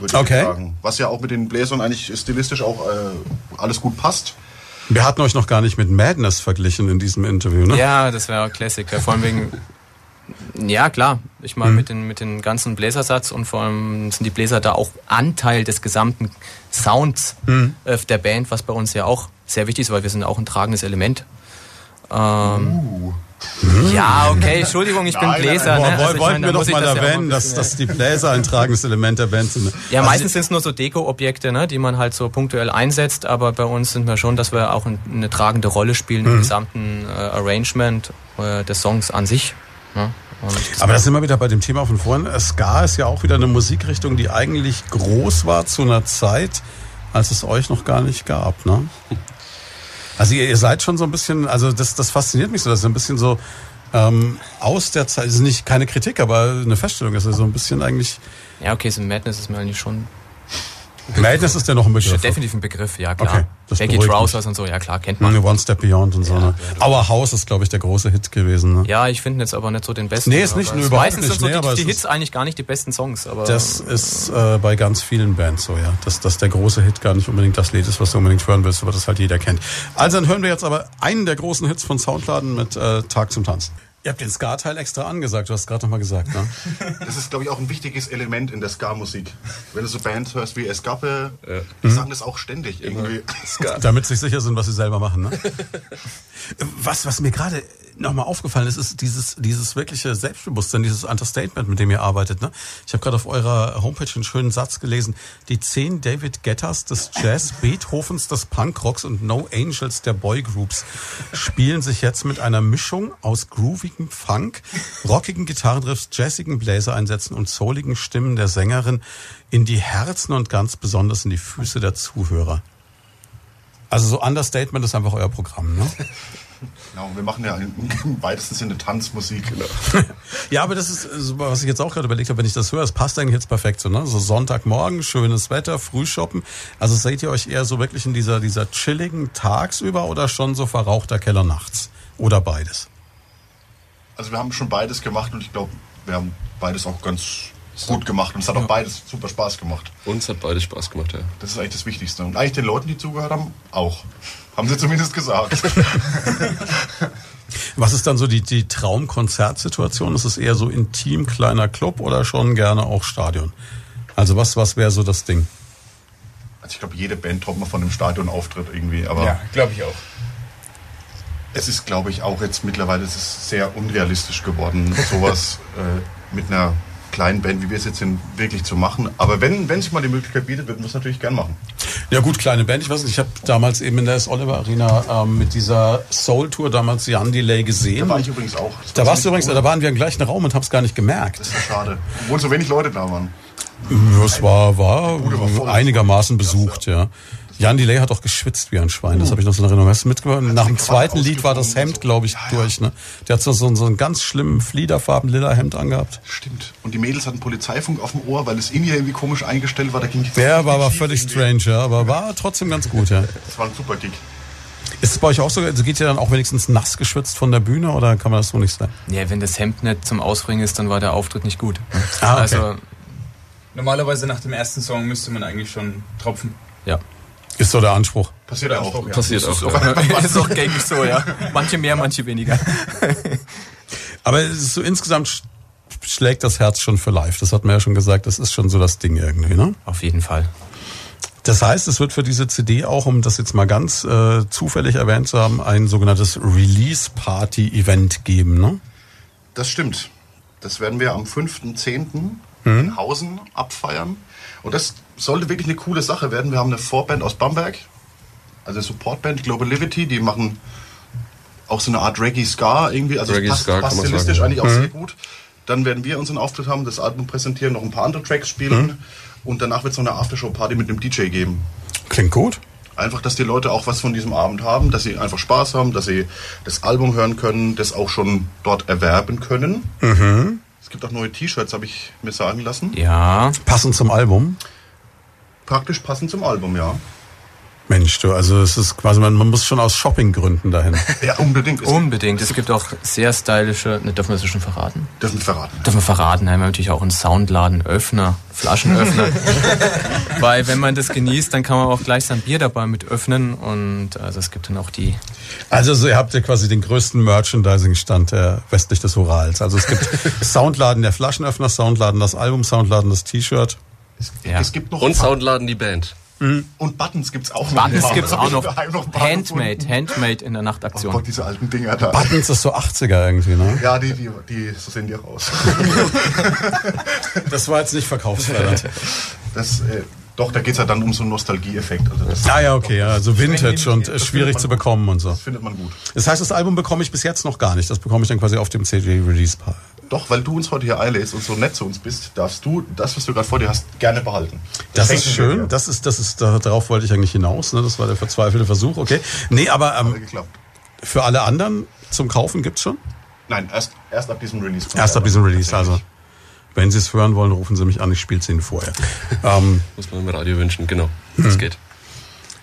würde Okay. ich sagen. Was ja auch mit den Bläsern eigentlich stilistisch auch äh, alles gut passt. Wir hatten euch noch gar nicht mit Madness verglichen in diesem Interview, ne? Ja, das wäre Klassiker. Vor allem wegen. Ja, klar. Ich Mhm. meine, mit, den, mit den ganzen Bläsersatz und vor allem sind die Bläser da auch Anteil des gesamten Sounds Mhm. äh, der Band, was bei uns ja auch sehr wichtig ist, weil wir sind auch ein tragendes Element. Ähm, Ja, okay, Entschuldigung, ich bin Nein, nein, Bläser. Boah, ne? Also wollten meine, wir doch mal das erwähnen, dass, dass die Bläser ein tragendes Element der Band sind. Ja, Also meistens sind es nur so Deko-Objekte, ne, die man halt so punktuell einsetzt, aber bei uns sind wir schon, dass wir auch ein, eine tragende Rolle spielen Mhm. im gesamten äh, Arrangement äh, des Songs an sich. Ne? Aber das sind wir wieder bei dem Thema von vorhin. Ska ist ja auch wieder eine Musikrichtung, die eigentlich groß war zu einer Zeit, als es euch noch gar nicht gab, ne? Also ihr, ihr seid schon so ein bisschen, also das, das fasziniert mich so, dass ihr ein bisschen so ähm, aus der Zeit, ist nicht keine Kritik, aber eine Feststellung, dass ihr so ein bisschen eigentlich, ja, okay, so Madness ist mir eigentlich schon Madness ist ja noch ein Begriff. definitiv ein Begriff, ja klar. Okay, das Baggy Trousers und so, ja klar, kennt man. One Step Beyond und so. ne? Our House ist, glaube ich, der große Hit gewesen. Ne? Ja, ich finde jetzt aber nicht so den besten. Nee, ist nicht, nur überhaupt Meistens nicht, sind so nee, die, die Hits eigentlich gar nicht die besten Songs, aber Das ist äh, bei ganz vielen Bands so, ja. Dass, dass der große Hit gar nicht unbedingt das Lied ist, was du unbedingt hören willst, aber das halt jeder kennt. Also dann hören wir jetzt aber einen der großen Hits von Soundladen mit äh, Tag zum Tanzen. Ihr habt den Ska-Teil extra angesagt, du hast gerade nochmal gesagt, ne? [LAUGHS] Das ist, glaube ich, auch ein wichtiges Element in der Ska-Musik. Wenn du so Bands hörst wie Escape, die sagen das auch ständig irgendwie. Damit sie sich sicher sind, was sie selber machen, ne? [LAUGHS] Was, was mir gerade nochmal aufgefallen ist, ist dieses, dieses wirkliche Selbstbewusstsein, dieses Understatement, mit dem ihr arbeitet. Ne? Ich habe gerade auf eurer Homepage einen schönen Satz gelesen. Die zehn David Gettas des Jazz, [LAUGHS] Beethovens des Punkrocks und No Angels der Boygroups spielen sich jetzt mit einer Mischung aus groovigem Funk, rockigen Gitarrenriffs, jazzigen Bläsereinsätzen und souligen Stimmen der Sängerin in die Herzen und ganz besonders in die Füße der Zuhörer. Also so Understatement ist einfach euer Programm, ne? [LAUGHS] Genau, wir machen ja im weitesten Sinne Tanzmusik. [LAUGHS] Ja, aber das ist, so, was ich jetzt auch gerade überlegt habe, wenn ich das höre, es passt eigentlich jetzt perfekt so, ne? So Sonntagmorgen, schönes Wetter, Frühshoppen. Also seht ihr euch eher so wirklich in dieser, dieser chilligen tagsüber oder schon so verrauchter Keller nachts? Oder beides? Also wir haben schon beides gemacht und ich glaube, wir haben beides auch ganz gut gemacht. Und es hat auch beides super Spaß gemacht. Uns hat beide Spaß gemacht, ja. Das ist eigentlich das Wichtigste. Und eigentlich den Leuten, die zugehört haben, auch. Haben sie zumindest gesagt. [LAUGHS] Was ist dann so die, die Traumkonzertsituation? Ist es eher so intim, kleiner Club oder schon gerne auch Stadion? Also was, was wäre so das Ding? Also ich glaube, jede Band träumt mal von einem Stadionauftritt irgendwie. Aber Ja, glaube ich auch. es ist, glaube ich, auch jetzt mittlerweile es ist sehr unrealistisch geworden, sowas [LAUGHS] äh, mit einer kleinen Band, wie wir es jetzt sind, wirklich zu machen. Aber wenn, wenn sich mal die Möglichkeit bietet, würden wir es natürlich gern machen. Ja gut, kleine Band. Ich weiß nicht, ich habe damals eben in der S. Oliver Arena ähm, mit dieser Soul Tour damals Jan Delay gesehen. Da war ich übrigens auch. Das Da war warst du übrigens, cool. da waren wir im gleichen Raum und hab's gar nicht gemerkt. Das ist ja schade. Obwohl so wenig Leute da waren. Es war, war einigermaßen besucht, ja. Jan Delay hat auch geschwitzt wie ein Schwein, das habe ich noch so in Erinnerung. Hast du mitgehört? Nach dem zweiten Lied war das Hemd, glaube ich, Ja, ja. durch. Ne? Der hat so, so, so einen ganz schlimmen Fliederfarben lila Hemd angehabt. Stimmt. Und die Mädels hatten Polizeifunk auf dem Ohr, weil es in ihr irgendwie komisch eingestellt war. Da ging Der war aber völlig strange, ja, aber war trotzdem ganz gut, ja. Das war ein super Gig. Ist es bei euch auch so, also geht ihr dann auch wenigstens nass geschwitzt von der Bühne oder kann man das so nicht sagen? ja, wenn das Hemd nicht zum Ausbringen ist, dann war der Auftritt nicht gut. Ah, okay. Also, Normalerweise nach dem ersten Song müsste man eigentlich schon tropfen. ja. Ist so der Anspruch. Passiert ja auch. Anspruch, ja. Passiert Das auch. ist Ja. auch, [LAUGHS] ist auch gängig so, ja. Manche mehr, manche weniger. [LAUGHS] Aber es ist so insgesamt sch- schlägt das Herz schon für live. Das hat man ja schon gesagt, das ist schon so das Ding irgendwie, ne? Auf jeden Fall. Das heißt, es wird für diese CD auch, um das jetzt mal ganz äh, zufällig erwähnt zu haben, ein sogenanntes Release-Party-Event geben, ne? Das stimmt. Das werden wir am 5.10. in Hausen abfeiern. Und das sollte wirklich eine coole Sache werden. Wir haben eine Vorband aus Bamberg, also eine Supportband Global Liberty, die machen auch so eine Art Reggae Ska irgendwie. Also es Reggae passt, Ska passt stilistisch sagen, eigentlich auch sehr gut. Dann werden wir unseren Auftritt haben, das Album präsentieren, noch ein paar andere Tracks spielen. Und danach wird es noch eine Aftershow-Party mit einem DJ geben. Klingt gut. Einfach, dass die Leute auch was von diesem Abend haben, dass sie einfach Spaß haben, dass sie das Album hören können, das auch schon dort erwerben können. Es gibt auch neue T-Shirts, habe ich mir sagen lassen. Ja, Passend zum Album. Praktisch passend zum Album, ja. Mensch, du, also es ist quasi, man, man muss schon aus Shoppinggründen dahin. [LAUGHS] Ja, unbedingt. Es unbedingt. Es gibt auch sehr stylische, ne, dürfen wir das schon verraten? dürfen wir verraten. Dürfen wir verraten, da haben wir natürlich auch einen Soundladenöffner, Flaschenöffner. [LAUGHS] Weil wenn man das genießt, dann kann man auch gleich sein Bier dabei mit öffnen und also es gibt dann auch die Also so, ihr habt ja quasi den größten Merchandising-Stand der westlich des Urals. Also es gibt [LAUGHS] Soundladen der Flaschenöffner, Soundladen das Album, Soundladen das T-Shirt. Es, Ja. es gibt noch Und Soundladen die Band. und Buttons gibt's auch. Buttons noch. gibt's auch noch. [LAUGHS] Handmade. Handmade in der Oh Nachtaktion. Gott, diese alten Dinger da. Buttons ist so 80er irgendwie, ne? Ja, die, die, die, so sehen die auch aus. [LAUGHS] Das war jetzt nicht verkaufsfördernd. Das, äh, doch, da geht's ja dann um so einen Nostalgieeffekt. Also das, Ah ja, okay, ja, also Vintage und äh, Das schwierig zu bekommen und so. das findet man gut. Das heißt, das Album bekomme ich bis jetzt noch gar nicht. Das bekomme ich dann quasi auf dem CD-Release. Doch, weil du uns heute hier einlädst und so nett zu uns bist, darfst du das, was du gerade vor dir hast, gerne behalten. Das schenken ist schön. Das ist, das ist, da- darauf wollte ich eigentlich hinaus. Ne? Das war der verzweifelte Versuch. Okay. Nee, aber ähm, für alle anderen zum Kaufen gibt's schon? Nein, erst, erst ab diesem Release. Erst ab diesem. Release. Also, wenn Sie es hören wollen, rufen Sie mich an. Ich spiele es Ihnen vorher. [LAUGHS] ähm, Muss man im Radio wünschen, genau. Das geht.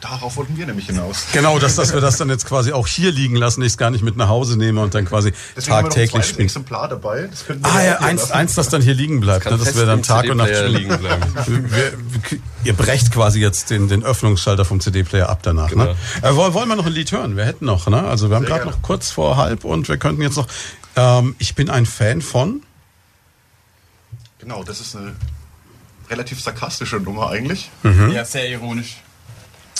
Darauf wollten wir nämlich hinaus. genau, dass, dass wir das dann jetzt quasi auch hier liegen lassen, ich es gar nicht mit nach Hause nehme und dann quasi Deswegen haben wir noch ein tagtäglich spielen. Exemplar dabei. Das Ah ja, eins, lassen. eins, das dann hier liegen bleibt. ne? dass wir dann Tag und Nacht CD-Player liegen bleiben. Wir, wir, ihr brecht quasi jetzt den, den Öffnungsschalter vom CD-Player ab danach. Ne? Äh, wollen, wir noch ein Lied hören? Wir hätten noch, ne? Also wir haben gerade noch kurz vor halb und wir könnten jetzt noch. Ähm, ich bin ein Fan von. Genau, das ist eine relativ sarkastische Nummer eigentlich. Ja, sehr ironisch.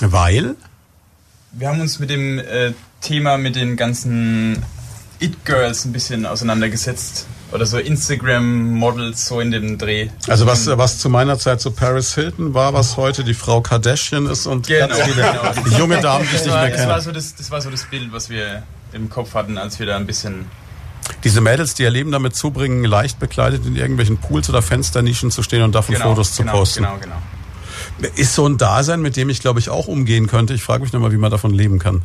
Weil. Wir haben uns mit dem äh, Thema mit den ganzen It-Girls ein bisschen auseinandergesetzt. Oder so Instagram-Models, so in dem Dreh. Also was, was zu meiner Zeit so Paris Hilton war, was heute die Frau Kardashian ist und Genau, ganz viele genau. junge Damen, die ich Das nicht war, mehr das, war kenne. so das, das war so das Bild, was wir im Kopf hatten, als wir da ein bisschen. Diese Mädels, die ihr Leben damit zubringen, leicht bekleidet in irgendwelchen Pools oder Fensternischen zu stehen und davon Fotos zu genau, posten. Genau, genau. Ist so ein Dasein, mit dem ich glaube ich auch umgehen könnte. Ich frage mich nur mal, wie man davon leben kann.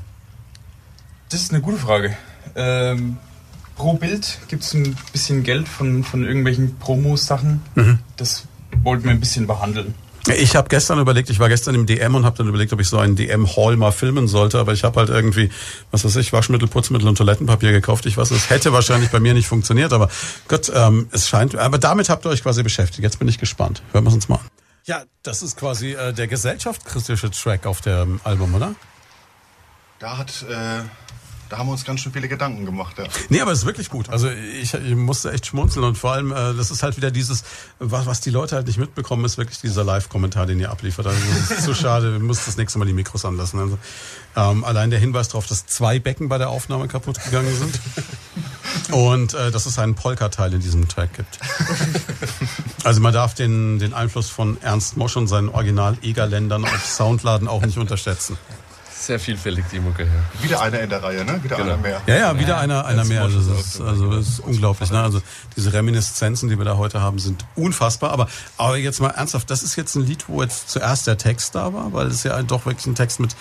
Das ist eine gute Frage. Ähm, pro Bild gibt es ein bisschen Geld von, von irgendwelchen Promo-Sachen. Mhm. Das wollten wir ein bisschen behandeln. Ich habe gestern überlegt, ich war gestern im DM und habe dann überlegt, ob ich so einen DM-Haul mal filmen sollte, aber ich habe halt irgendwie, was weiß ich, Waschmittel, Putzmittel und Toilettenpapier gekauft. Ich weiß, es hätte wahrscheinlich bei mir nicht funktioniert, aber Gott, ähm, es scheint, aber damit habt ihr euch quasi beschäftigt. Jetzt bin ich gespannt. Hören wir es uns mal an. Ja, das ist quasi äh, der gesellschaftskritische Track auf dem Album, oder? Da hat, äh, da haben wir uns ganz schön viele Gedanken gemacht. Ja. Nee, aber es ist wirklich gut. Also ich, ich musste echt schmunzeln und vor allem, äh, das ist halt wieder dieses, was, was die Leute halt nicht mitbekommen, ist wirklich dieser Live-Kommentar, den ihr abliefert. Also das ist zu schade, wir müssen das nächste Mal die Mikros anlassen. Also, ähm, allein der Hinweis darauf, dass zwei Becken bei der Aufnahme kaputt gegangen sind [LAUGHS] und äh, dass es einen Polka-Teil in diesem Track gibt. [LAUGHS] Also man darf den, den Einfluss von Ernst Mosch und seinen Original-Egerländern auf Soundladen auch nicht unterschätzen. Sehr vielfältig die Mucke, ja. Wieder einer in der Reihe, ne? Wieder Genau. einer mehr. Ja, ja, wieder einer, einer als mehr. Also, das ist also das ist unglaublich. Ne? Also diese Reminiszenzen, die wir da heute haben, sind unfassbar. Aber, aber jetzt mal ernsthaft, das ist jetzt ein Lied, wo jetzt zuerst der Text da war, weil es ja doch wirklich ein Text mit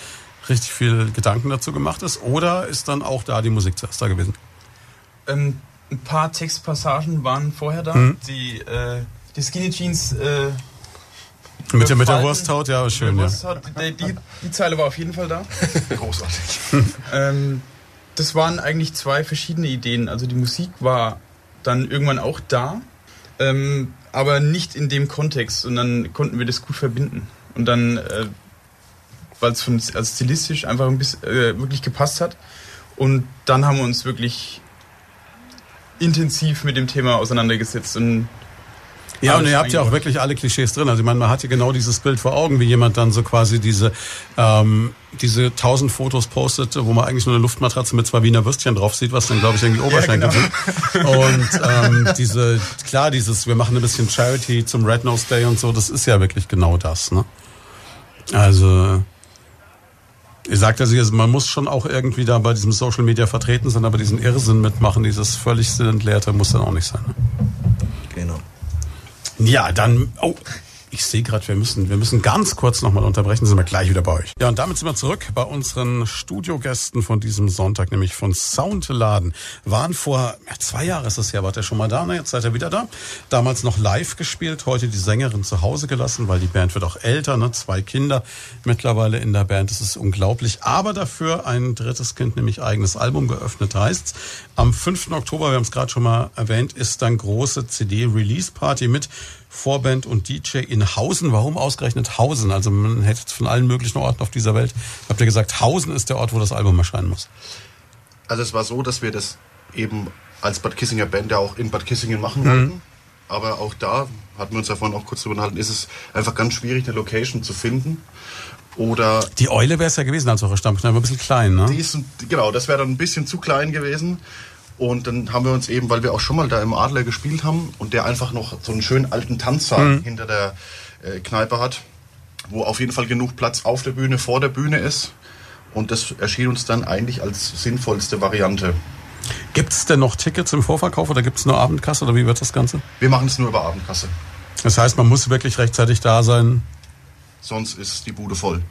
richtig viel Gedanken dazu gemacht ist. Oder ist dann auch da die Musik zuerst da gewesen? Ähm, ein paar Textpassagen waren vorher da. Mhm. Die, äh, die Skinny Jeans. Äh, Mit der, mit der Wursthaut, ja, schön, der ja. Wursthaut, die, die, die Zeile war auf jeden Fall da. [LAUGHS] Großartig. [LAUGHS] Ähm, das waren eigentlich zwei verschiedene Ideen. Also die Musik war dann irgendwann auch da, ähm, aber nicht in dem Kontext. Und dann konnten wir das gut verbinden. Und dann, äh, weil es von also stilistisch einfach ein bisschen äh, wirklich gepasst hat. Und dann haben wir uns wirklich intensiv mit dem Thema auseinandergesetzt und Ja, und ihr habt ja auch wirklich alle Klischees drin. Also ich meine, man hat ja genau dieses Bild vor Augen, wie jemand dann so quasi diese ähm, diese tausend Fotos postet, wo man eigentlich nur eine Luftmatratze mit zwei Wiener Würstchen drauf sieht, was dann glaube ich irgendwie Oberschenkel sind. Und ähm, diese klar, dieses wir machen ein bisschen Charity zum Red Nose Day und so, das ist ja wirklich genau das. Ne? Also Ihr sagt also, man muss schon auch irgendwie da bei diesem Social Media vertreten sein, aber diesen Irrsinn mitmachen, dieses völlig sinnentleerte, muss dann auch nicht sein. Ne? Ja, dann, oh, Ich sehe gerade, wir müssen, wir müssen ganz kurz nochmal unterbrechen, sind wir gleich wieder bei euch. Ja, und damit sind wir zurück bei unseren Studiogästen von diesem Sonntag, nämlich von Soundladen. Waren vor ja, zwei Jahren ist das ja, wart ihr schon mal da, ne? Jetzt seid ihr wieder da. Damals noch live gespielt, heute die Sängerin zu Hause gelassen, weil die Band wird auch älter, ne? Zwei Kinder mittlerweile in der Band, das ist unglaublich. Aber dafür ein drittes Kind, nämlich eigenes Album geöffnet heißt's. Am 5. Oktober, wir haben es gerade schon mal erwähnt, ist dann große CD-Release-Party mit Vorband und DJ in Hausen. Warum ausgerechnet Hausen? Also man hätte es von allen möglichen Orten auf dieser Welt, habt ihr gesagt, Hausen ist der Ort, wo das Album erscheinen muss. Also es war so, dass wir das eben als Bad Kissinger Band ja auch in Bad Kissingen machen wollten. Aber auch da, hatten wir uns ja vorhin auch kurz drüber unterhalten, ist es einfach ganz schwierig, eine Location zu finden. Oder Die Eule wäre es ja gewesen als eure Stammkneipe, ein bisschen klein, ne? die ist, genau, das wäre dann ein bisschen zu klein gewesen. Und dann haben wir uns eben, weil wir auch schon mal da im Adler gespielt haben und der einfach noch so einen schönen alten Tanzsaal hinter der äh, Kneipe hat, wo auf jeden Fall genug Platz auf der Bühne, vor der Bühne ist. Und das erschien uns dann eigentlich als sinnvollste Variante. Gibt es denn noch Tickets im Vorverkauf oder gibt es nur Abendkasse oder wie wird das Ganze? Wir machen es nur über Abendkasse. Das heißt, man muss wirklich rechtzeitig da sein. Sonst ist die Bude voll.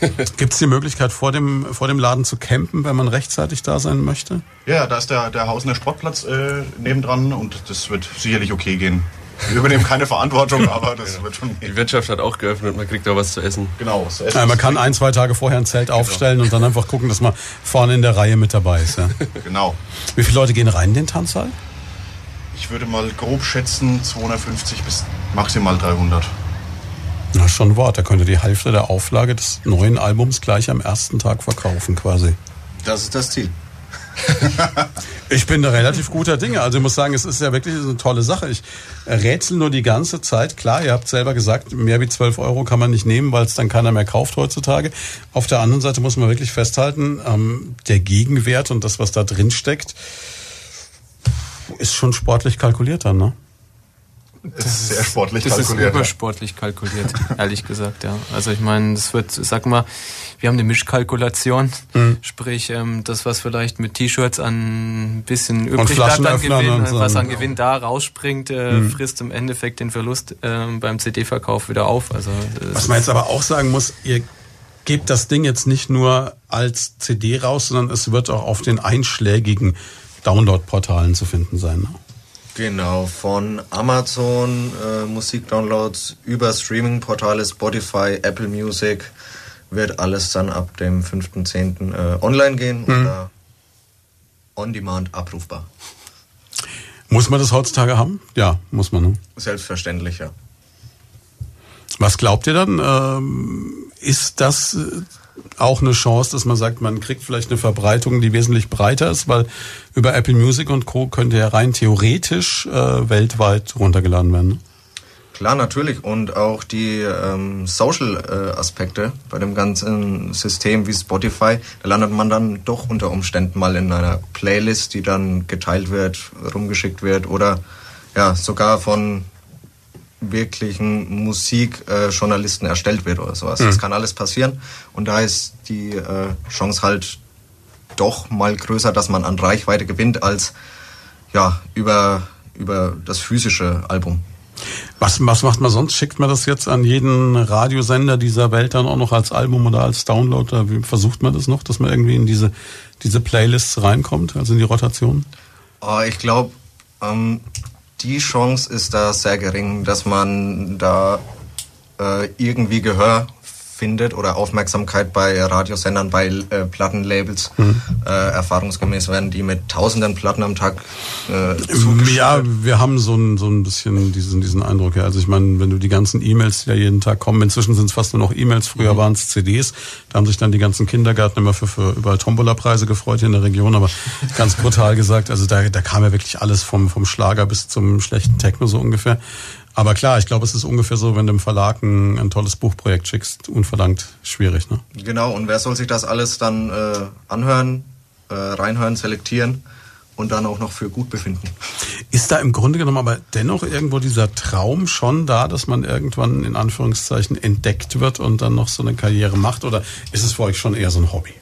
[LAUGHS] Gibt es die Möglichkeit, vor dem, vor dem Laden zu campen, wenn man rechtzeitig da sein möchte? Ja, da ist der, der Hausener Sportplatz äh, nebendran und das wird sicherlich okay gehen. Wir übernehmen keine Verantwortung, [LAUGHS] aber das wird schon Die gehen. Wirtschaft hat auch geöffnet, man kriegt da was zu essen. Genau. So Ja, man kann ein, zwei Tage vorher ein Zelt aufstellen und dann einfach gucken, dass man vorne in der Reihe mit dabei ist. Ja. [LAUGHS] Genau. Wie viele Leute gehen rein in den Tanzsaal? Ich würde mal grob schätzen 250 bis maximal 300. Na, schon ein Wort. Da könnte die Hälfte der Auflage des neuen Albums gleich am ersten Tag verkaufen quasi. Das ist das Ziel. [LAUGHS] Ich bin da relativ guter Dinge. Also ich muss sagen, es ist ja wirklich eine tolle Sache. Ich rätsel nur die ganze Zeit. Klar, ihr habt selber gesagt, mehr wie 12 Euro kann man nicht nehmen, weil es dann keiner mehr kauft heutzutage. Auf der anderen Seite muss man wirklich festhalten, ähm, der Gegenwert und das, was da drin steckt, ist schon sportlich kalkuliert dann, ne? Das ist sehr sportlich Das ist kalkuliert. ja. übersportlich kalkuliert, ehrlich gesagt, ja. Also ich meine, das wird, sag mal, wir haben eine Mischkalkulation, Mhm. sprich ähm, das, was vielleicht mit T-Shirts an ein bisschen übrig bleibt an Gewinn, so. was an Gewinn da rausspringt, äh, Mhm. frisst im Endeffekt den Verlust ähm, beim CD-Verkauf wieder auf. Also das Was man jetzt aber auch sagen muss, ihr gebt das Ding jetzt nicht nur als CD raus, sondern es wird auch auf den einschlägigen Download-Portalen zu finden sein. Ne? Genau, von Amazon äh, Musikdownloads über Streaming-Portale Spotify, Apple Music wird alles dann ab dem 5.10. Äh, online gehen oder on demand abrufbar. Muss man das heutzutage haben? Ja, muss man. Ne? Selbstverständlich, ja. Was glaubt ihr dann? Ähm, ist das äh, auch eine Chance, dass man sagt, man kriegt vielleicht eine Verbreitung, die wesentlich breiter ist, weil über Apple Music und Co. könnte ja rein theoretisch äh, weltweit runtergeladen werden. Ne? Klar, natürlich. Und auch die ähm, Social-Aspekte bei dem ganzen System wie Spotify, da landet man dann doch unter Umständen mal in einer Playlist, die dann geteilt wird, rumgeschickt wird oder ja, sogar von wirklichen Musikjournalisten erstellt wird oder sowas. Das kann alles passieren. Und da ist die äh, Chance halt doch mal größer, dass man an Reichweite gewinnt als ja, über, über das physische Album. Was, was macht man sonst? Schickt man das jetzt an jeden Radiosender dieser Welt dann auch noch als Album oder als Download? Oder wie versucht man das noch, dass man irgendwie in diese, diese Playlists reinkommt, also in die Rotation? Oh, ich glaube, ähm, die Chance ist da sehr gering, dass man da äh, irgendwie Gehör findet oder Aufmerksamkeit bei Radiosendern, bei äh, Plattenlabels. Äh, erfahrungsgemäß werden die mit tausenden Platten am Tag äh. Ja, wir haben so ein, so ein bisschen diesen, diesen Eindruck. Ja. Also ich meine, wenn du die ganzen E-Mails, die da jeden Tag kommen, inzwischen sind es fast nur noch E-Mails, früher waren es CDs, da haben sich dann die ganzen Kindergärten immer für, für überall Tombola-Preise gefreut hier in der Region, aber [LAUGHS] ganz brutal gesagt, also da, da kam ja wirklich alles vom, vom Schlager bis zum schlechten Techno so ungefähr. Aber klar, ich glaube, es ist ungefähr so, wenn du im Verlag ein, ein tolles Buchprojekt schickst, unverlangt schwierig. Ne? Genau, und wer soll sich das alles dann äh, anhören, äh, reinhören, selektieren und dann auch noch für gut befinden? Ist da im Grunde genommen aber dennoch irgendwo dieser Traum schon da, dass man irgendwann in Anführungszeichen entdeckt wird und dann noch so eine Karriere macht? Oder ist es für euch schon eher so ein Hobby?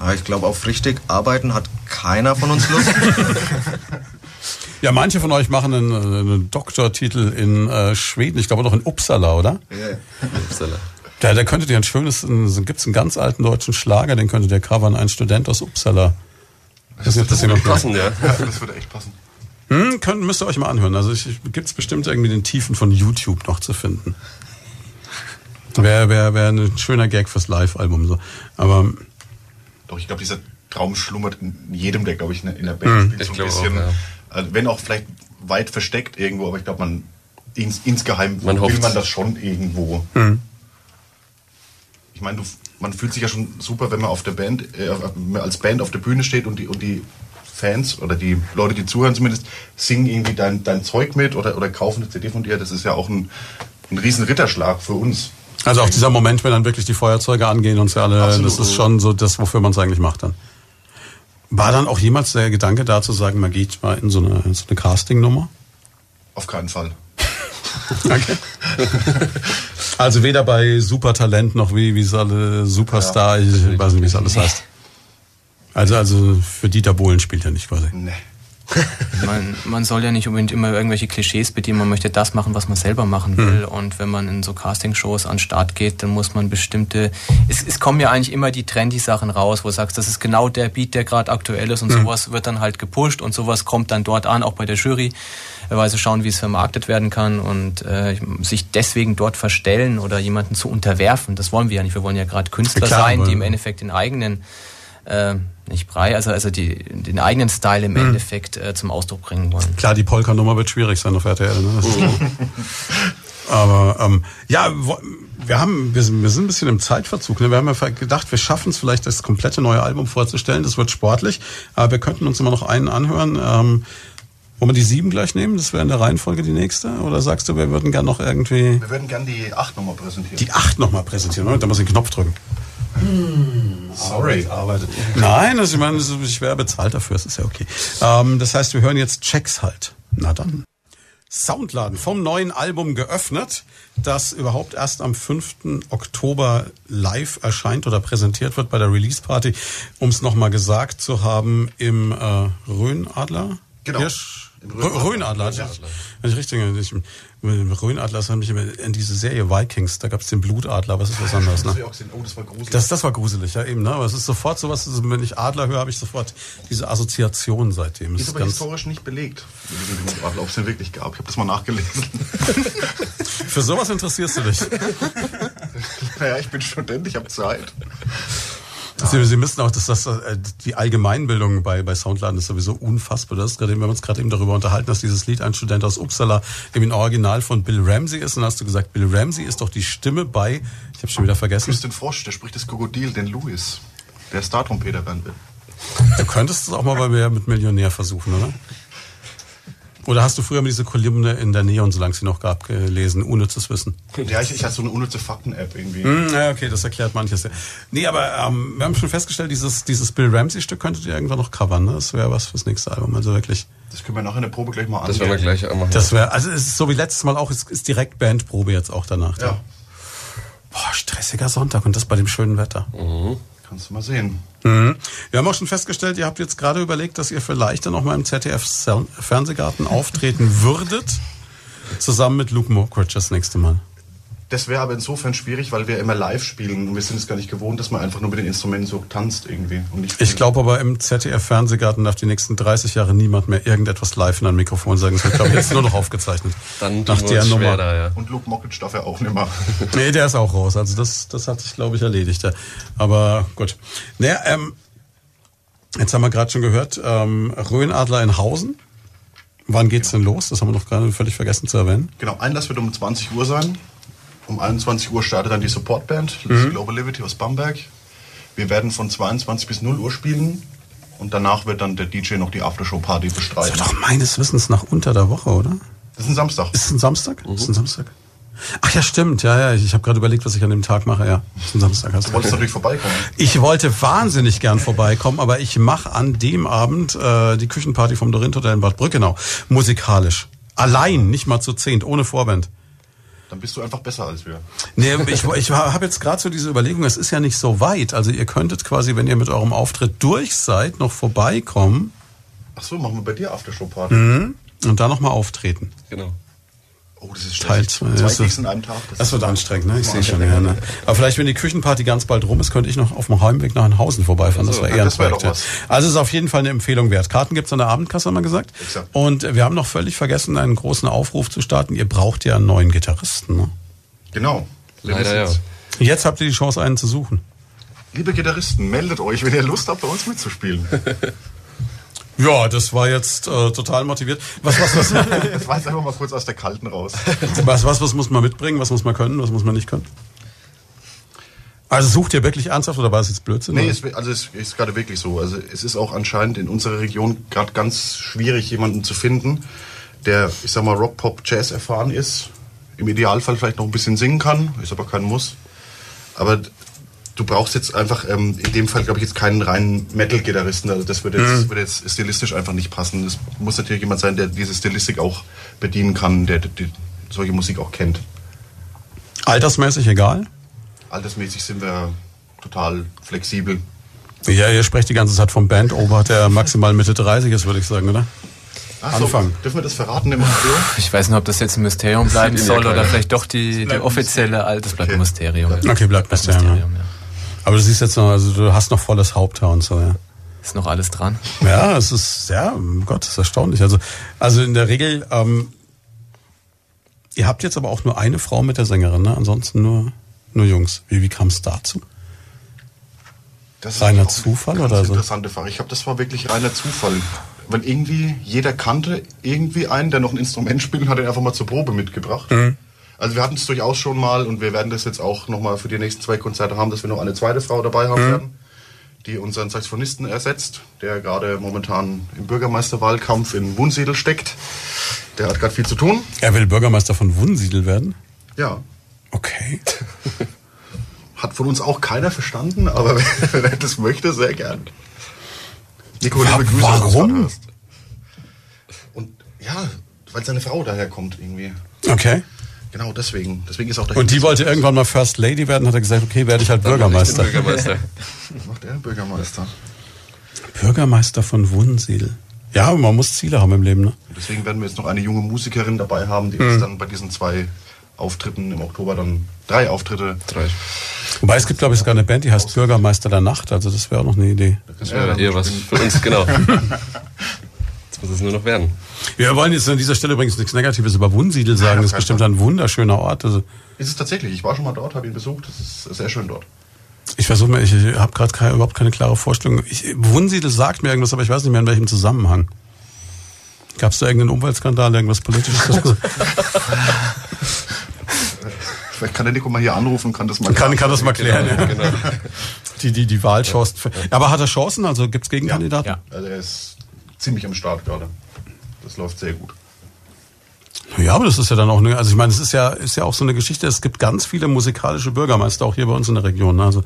Ja, ich glaube, auf richtig arbeiten hat keiner von uns Lust. [LAUGHS] Ja, manche von euch machen einen, einen Doktortitel in äh, Schweden, ich glaube doch in Uppsala, oder? Ja. Upsala. [LAUGHS] Da, da könntet ihr ein schönes, ein, gibt's einen ganz alten deutschen Schlager, den könntet ihr covern, ein Student aus Uppsala. Nicht, ob das jemand Passen, ja. Ja, das würde echt passen. Hm, könnt, müsst ihr euch mal anhören. Also ich, gibt's bestimmt irgendwie den Tiefen von YouTube noch zu finden. Wäre wär, wär ein schöner Gag fürs Live-Album. So. Aber Doch, ich glaube, dieser Traum schlummert in jedem, der, glaube ich, in der Band spielt. ich So ein glaube auch, bisschen, ja. Also wenn auch vielleicht weit versteckt irgendwo, aber ich glaube, man ins, insgeheim Man will hofft's. man das schon irgendwo. Ich meine, du, man fühlt sich ja schon super, wenn man auf der Band, äh, man als Band auf der Bühne steht und die, und die Fans oder die Leute, die zuhören zumindest, singen irgendwie dein, dein Zeug mit oder, oder kaufen eine CD von dir. Das ist ja auch ein, ein riesen Ritterschlag für uns. also auch dieser Moment, wenn dann wirklich die Feuerzeuge angehen und sie alle, Absolut. das ist schon so das, wofür man es eigentlich macht dann. War dann auch jemals der Gedanke da zu sagen, man geht mal in so eine, in so eine Casting-Nummer? Auf keinen Fall. [LAUGHS] Okay. Also weder bei Supertalent noch wie, wie es alle Superstar, ich weiß nicht, wie es alles heißt. Also, also für Dieter Bohlen spielt er nicht quasi. Nee. [LAUGHS] Man, man soll ja nicht unbedingt immer irgendwelche Klischees bedienen, man möchte das machen, was man selber machen will. Und wenn man in so Castingshows an den Start geht, dann muss man bestimmte. Es, es kommen ja eigentlich immer die trendy Sachen raus, wo du sagst, das ist genau der Beat, der gerade aktuell ist und sowas wird dann halt gepusht und sowas kommt dann dort an, auch bei der Jury, weil sie schauen, wie es vermarktet werden kann und äh, sich deswegen dort verstellen oder jemanden zu unterwerfen, das wollen wir ja nicht. Wir wollen ja gerade Künstler Klar, sein, die im Endeffekt den eigenen äh, nicht Brei, also, also die, den eigenen Style im Endeffekt äh, zum Ausdruck bringen wollen. Klar, die Polka-Nummer wird schwierig sein auf RTL. Ne? [LAUGHS] Aber ähm, ja, wo- wir haben, wir sind, wir sind ein bisschen im Zeitverzug. Ne? Wir haben ja gedacht, wir schaffen es vielleicht, das komplette neue Album vorzustellen. Das wird sportlich, aber wir könnten uns immer noch einen anhören. Ähm, wollen wir die sieben gleich nehmen? Das wäre in der Reihenfolge die nächste. Oder sagst du, wir würden gern noch irgendwie Wir würden gern die 8 nochmal präsentieren. die acht nochmal präsentieren? Moment, Da muss ich den Knopf drücken. Sorry. Arbeitet. Nein, das, ich meine, ich wäre bezahlt dafür, das ist ja okay. Ähm, das heißt, wir hören jetzt Checks halt. Na dann. Soundladen vom neuen Album geöffnet, das überhaupt erst am 5. Oktober live erscheint oder präsentiert wird bei der Release Party, um es nochmal gesagt zu haben, im äh, Rhönadler. Genau. Hirsch, Rhönadler. Ja. Wenn ich richtig, das hat mich immer in diese Serie Vikings, da gab es den Blutadler, aber es ist was anderes. Das Ne? Oh, das war gruselig. Das, das war gruselig, ja eben, ne? Aber es ist sofort sowas, also wenn ich Adler höre, habe ich sofort diese Assoziation seitdem. Ist ist aber historisch nicht belegt, ob es den wirklich gab. Ich habe das mal nachgelesen. [LAUGHS] für sowas interessierst du dich. [LAUGHS] naja, ich bin Student, ich habe Zeit. Sie, Sie müssen auch, dass das äh, die Allgemeinbildung bei, bei Soundladen ist sowieso unfassbar. Das ist gerade, eben- wir haben uns gerade eben darüber unterhalten, dass dieses Lied ein Student aus Uppsala im Original von Bill Ramsey ist. Und dann hast du gesagt, Bill Ramsey ist doch die Stimme bei, ich habe schon wieder vergessen. Den Frosch, der spricht das Krokodil, den Louis, der Star-Trompeter werden will. Du könntest es auch mal bei mir mit Millionär versuchen, oder? Oder hast du früher mal diese Kolumne in der Neon, solange es sie noch gab, gelesen? Unnützes Wissen. Ja, ich, ich hatte so eine unnütze Fakten-App irgendwie. Hm, ja, okay, das erklärt manches. ja. Nee, aber ähm, wir haben schon festgestellt, dieses, dieses Bill Ramsey-Stück könntet ihr irgendwann noch covern. Ne? Das wäre was fürs nächste Album. Also wirklich. Das können wir nachher in der Probe gleich mal Das werden wir gleich machen. Das wäre, also es ist so wie letztes Mal auch, es ist direkt Bandprobe jetzt auch danach. Ja, Boah, stressiger Sonntag und das bei dem schönen Wetter. kannst du mal sehen. Mhm. Wir haben auch schon festgestellt, ihr habt jetzt gerade überlegt, dass ihr vielleicht dann auch mal im ZDF-Fernsehgarten auftreten würdet. Zusammen mit Luke Mockridge das nächste Mal. Das wäre aber insofern schwierig, weil wir immer live spielen und wir sind es gar nicht gewohnt, dass man einfach nur mit den Instrumenten so tanzt irgendwie. Und nicht Ich glaube aber im ZDF-Fernsehgarten darf die nächsten 30 Jahre niemand mehr irgendetwas live in ein Mikrofon sagen. Es wird, glaube ich, jetzt nur noch aufgezeichnet. Dann Nach der Nummer. schwer da, ja. Und Luke Mockridge darf ja auch nicht mehr. [LAUGHS] Nee, der ist auch raus. Also das, das hat sich, glaube ich, erledigt. ja. Aber gut. Naja, ähm, jetzt haben wir gerade schon gehört, ähm, Rhönadler in Hausen. Wann geht's denn los? Das haben wir noch gerade völlig vergessen zu erwähnen. Genau, Einlass wird um 20 Uhr sein. Um 21 Uhr startet dann die Supportband, das Global Liberty aus Bamberg. Wir werden von 22 bis 0 Uhr spielen und danach wird dann der DJ noch die Aftershow-Party Das bestreiten. war doch meines Wissens nach unter der Woche, oder? Das ist ein Samstag. Ist es ein Samstag? Ist es ein Samstag? Ach ja, stimmt. Ja, ja. Ich, habe gerade überlegt, was ich an dem Tag mache. Ja, ist ein Samstag. Hast Du wolltest natürlich vorbeikommen. Ich wollte wahnsinnig gern vorbeikommen, aber ich mache an dem Abend äh, die Küchenparty vom Dorint Hotel in Bad Brückenau. Musikalisch. Allein, nicht mal zu zehnt, ohne Vorband. Dann bist du einfach besser als wir. Nee, ich, ich habe jetzt gerade so diese Überlegung, es ist ja nicht so weit. Also ihr könntet quasi, wenn ihr mit eurem Auftritt durch seid, noch vorbeikommen. Ach so, machen wir bei dir Aftershow-Party. Und dann nochmal auftreten. Genau. Oh, das ist Teil stressig. zwei, Zwei das Gigs ist- in einem Tag. Das wird anstrengend, ne? Ich sehe schon, ja, ne? Aber vielleicht, wenn die Küchenparty ganz bald rum ist, könnte ich noch auf dem Heimweg nach Hausen vorbeifahren. Das so, wäre eher ein das Projekt. Also es ist auf jeden Fall eine Empfehlung wert. Karten gibt's an der Abendkasse, haben wir gesagt. Exakt. Und wir haben noch völlig vergessen, einen großen Aufruf zu starten. Ihr braucht ja einen neuen Gitarristen. Ne? Genau. Leider ja. Jetzt habt ihr die Chance, einen zu suchen. Liebe Gitarristen, meldet euch, wenn ihr Lust habt, bei uns mitzuspielen. [LAUGHS] Ja, das war jetzt äh, total motiviert. Was, was, was, Das war jetzt einfach mal kurz aus der Kalten raus. was, was, was muss man mitbringen? Was muss man können? Was muss man nicht können? Also sucht ihr wirklich ernsthaft oder war es jetzt Blödsinn? Nee, es, also es ist gerade wirklich so. Also es ist auch anscheinend in unserer Region gerade ganz schwierig, jemanden zu finden, der, ich sag mal, Rock, Pop, Jazz erfahren ist. Im Idealfall vielleicht noch ein bisschen singen kann, ist aber kein Muss. Aber du brauchst jetzt einfach, ähm, in dem Fall glaube ich jetzt keinen reinen Metal-Gitarristen. Also das würde jetzt, würde jetzt stilistisch einfach nicht passen. Es muss natürlich jemand sein, der diese Stilistik auch bedienen kann, der, der, der solche Musik auch kennt. Altersmäßig egal? Altersmäßig sind wir total flexibel. Ja, ihr sprecht die ganze Zeit vom Bandover, der maximal Mitte 30 ist, würde ich sagen, oder? Ach Anfangen. Dürfen wir das verraten im Radio? Ich weiß nicht, ob das jetzt ein Mysterium bleiben soll oder vielleicht doch die, die offizielle bleibt ein Okay. Mysterium. Okay, bleibt Mysterium, ja. Aber du siehst jetzt noch, also du hast noch volles Haupthaar und so, ja. Ist noch alles dran. Ja, es ist, ja, um Gott, das ist erstaunlich. Also, also in der Regel, ähm, ihr habt jetzt aber auch nur eine Frau mit der Sängerin, ne? Ansonsten nur, nur Jungs. Wie, wie kam es dazu? Das ist Reiner Zufall oder so? Interessante Frage. Ich glaube, das war wirklich reiner Zufall. Weil irgendwie, jeder kannte irgendwie einen, der noch ein Instrument spielt und hat ihn einfach mal zur Probe mitgebracht. Mhm. Also wir hatten es durchaus schon mal und wir werden das jetzt auch nochmal für die nächsten zwei Konzerte haben, dass wir noch eine zweite Frau dabei haben Mhm. werden, die unseren Saxophonisten ersetzt, der gerade momentan im Bürgermeisterwahlkampf in Wunsiedel steckt. Der hat gerade viel zu tun. Er will Bürgermeister von Wunsiedel werden? Ja, Okay. [LAUGHS] hat von uns auch keiner verstanden, aber [LAUGHS] wenn er das möchte, sehr gern. Nico, liebe Grüße, warum? Und ja, weil seine Frau daherkommt irgendwie. Okay. Genau deswegen. Deswegen ist auch Und die wollte irgendwann mal First Lady werden, hat er gesagt, okay, werde ich halt [LAUGHS] Bürgermeister. Bürgermeister. [LAUGHS] macht er Bürgermeister. Bürgermeister von Wunsiedel. Ja, aber man muss Ziele haben im Leben, ne? Deswegen werden wir jetzt noch eine junge Musikerin dabei haben, die Mhm. uns dann bei diesen zwei Auftritten im Oktober dann drei Auftritte. Drei. Wobei es gibt, glaube ich, sogar eine Band, die heißt Bürgermeister der Nacht, also das wäre auch noch eine Idee. Das wäre eher was für uns, genau. [LAUGHS] Jetzt muss es nur noch werden. Wir wollen jetzt an dieser Stelle übrigens nichts Negatives über Wunsiedel sagen. Das ist bestimmt ein wunderschöner Ort. Also Ist es tatsächlich. Ich war schon mal dort, habe ihn besucht. Das ist sehr schön dort. ich versuche mir, ich, ich habe gerade keine, überhaupt keine klare Vorstellung. Ich, Wunsiedel sagt mir irgendwas, aber ich weiß nicht mehr in welchem Zusammenhang. Gab es da irgendeinen Umweltskandal, irgendwas Politisches? [LAUGHS] Vielleicht kann der Nico mal hier anrufen und kann das mal kann, kann das mal klären. Ja. Genau. Die, die, die Wahlchance. für- Aber hat er Chancen? Also gibt es Gegenkandidaten? Ja. Also er ist ziemlich am Start gerade. Das läuft sehr gut. Ja, aber das ist ja dann auch eine, also ich meine, es ist ja, ist ja auch so eine Geschichte, es gibt ganz viele musikalische Bürgermeister, auch hier bei uns in der Region. ne? Also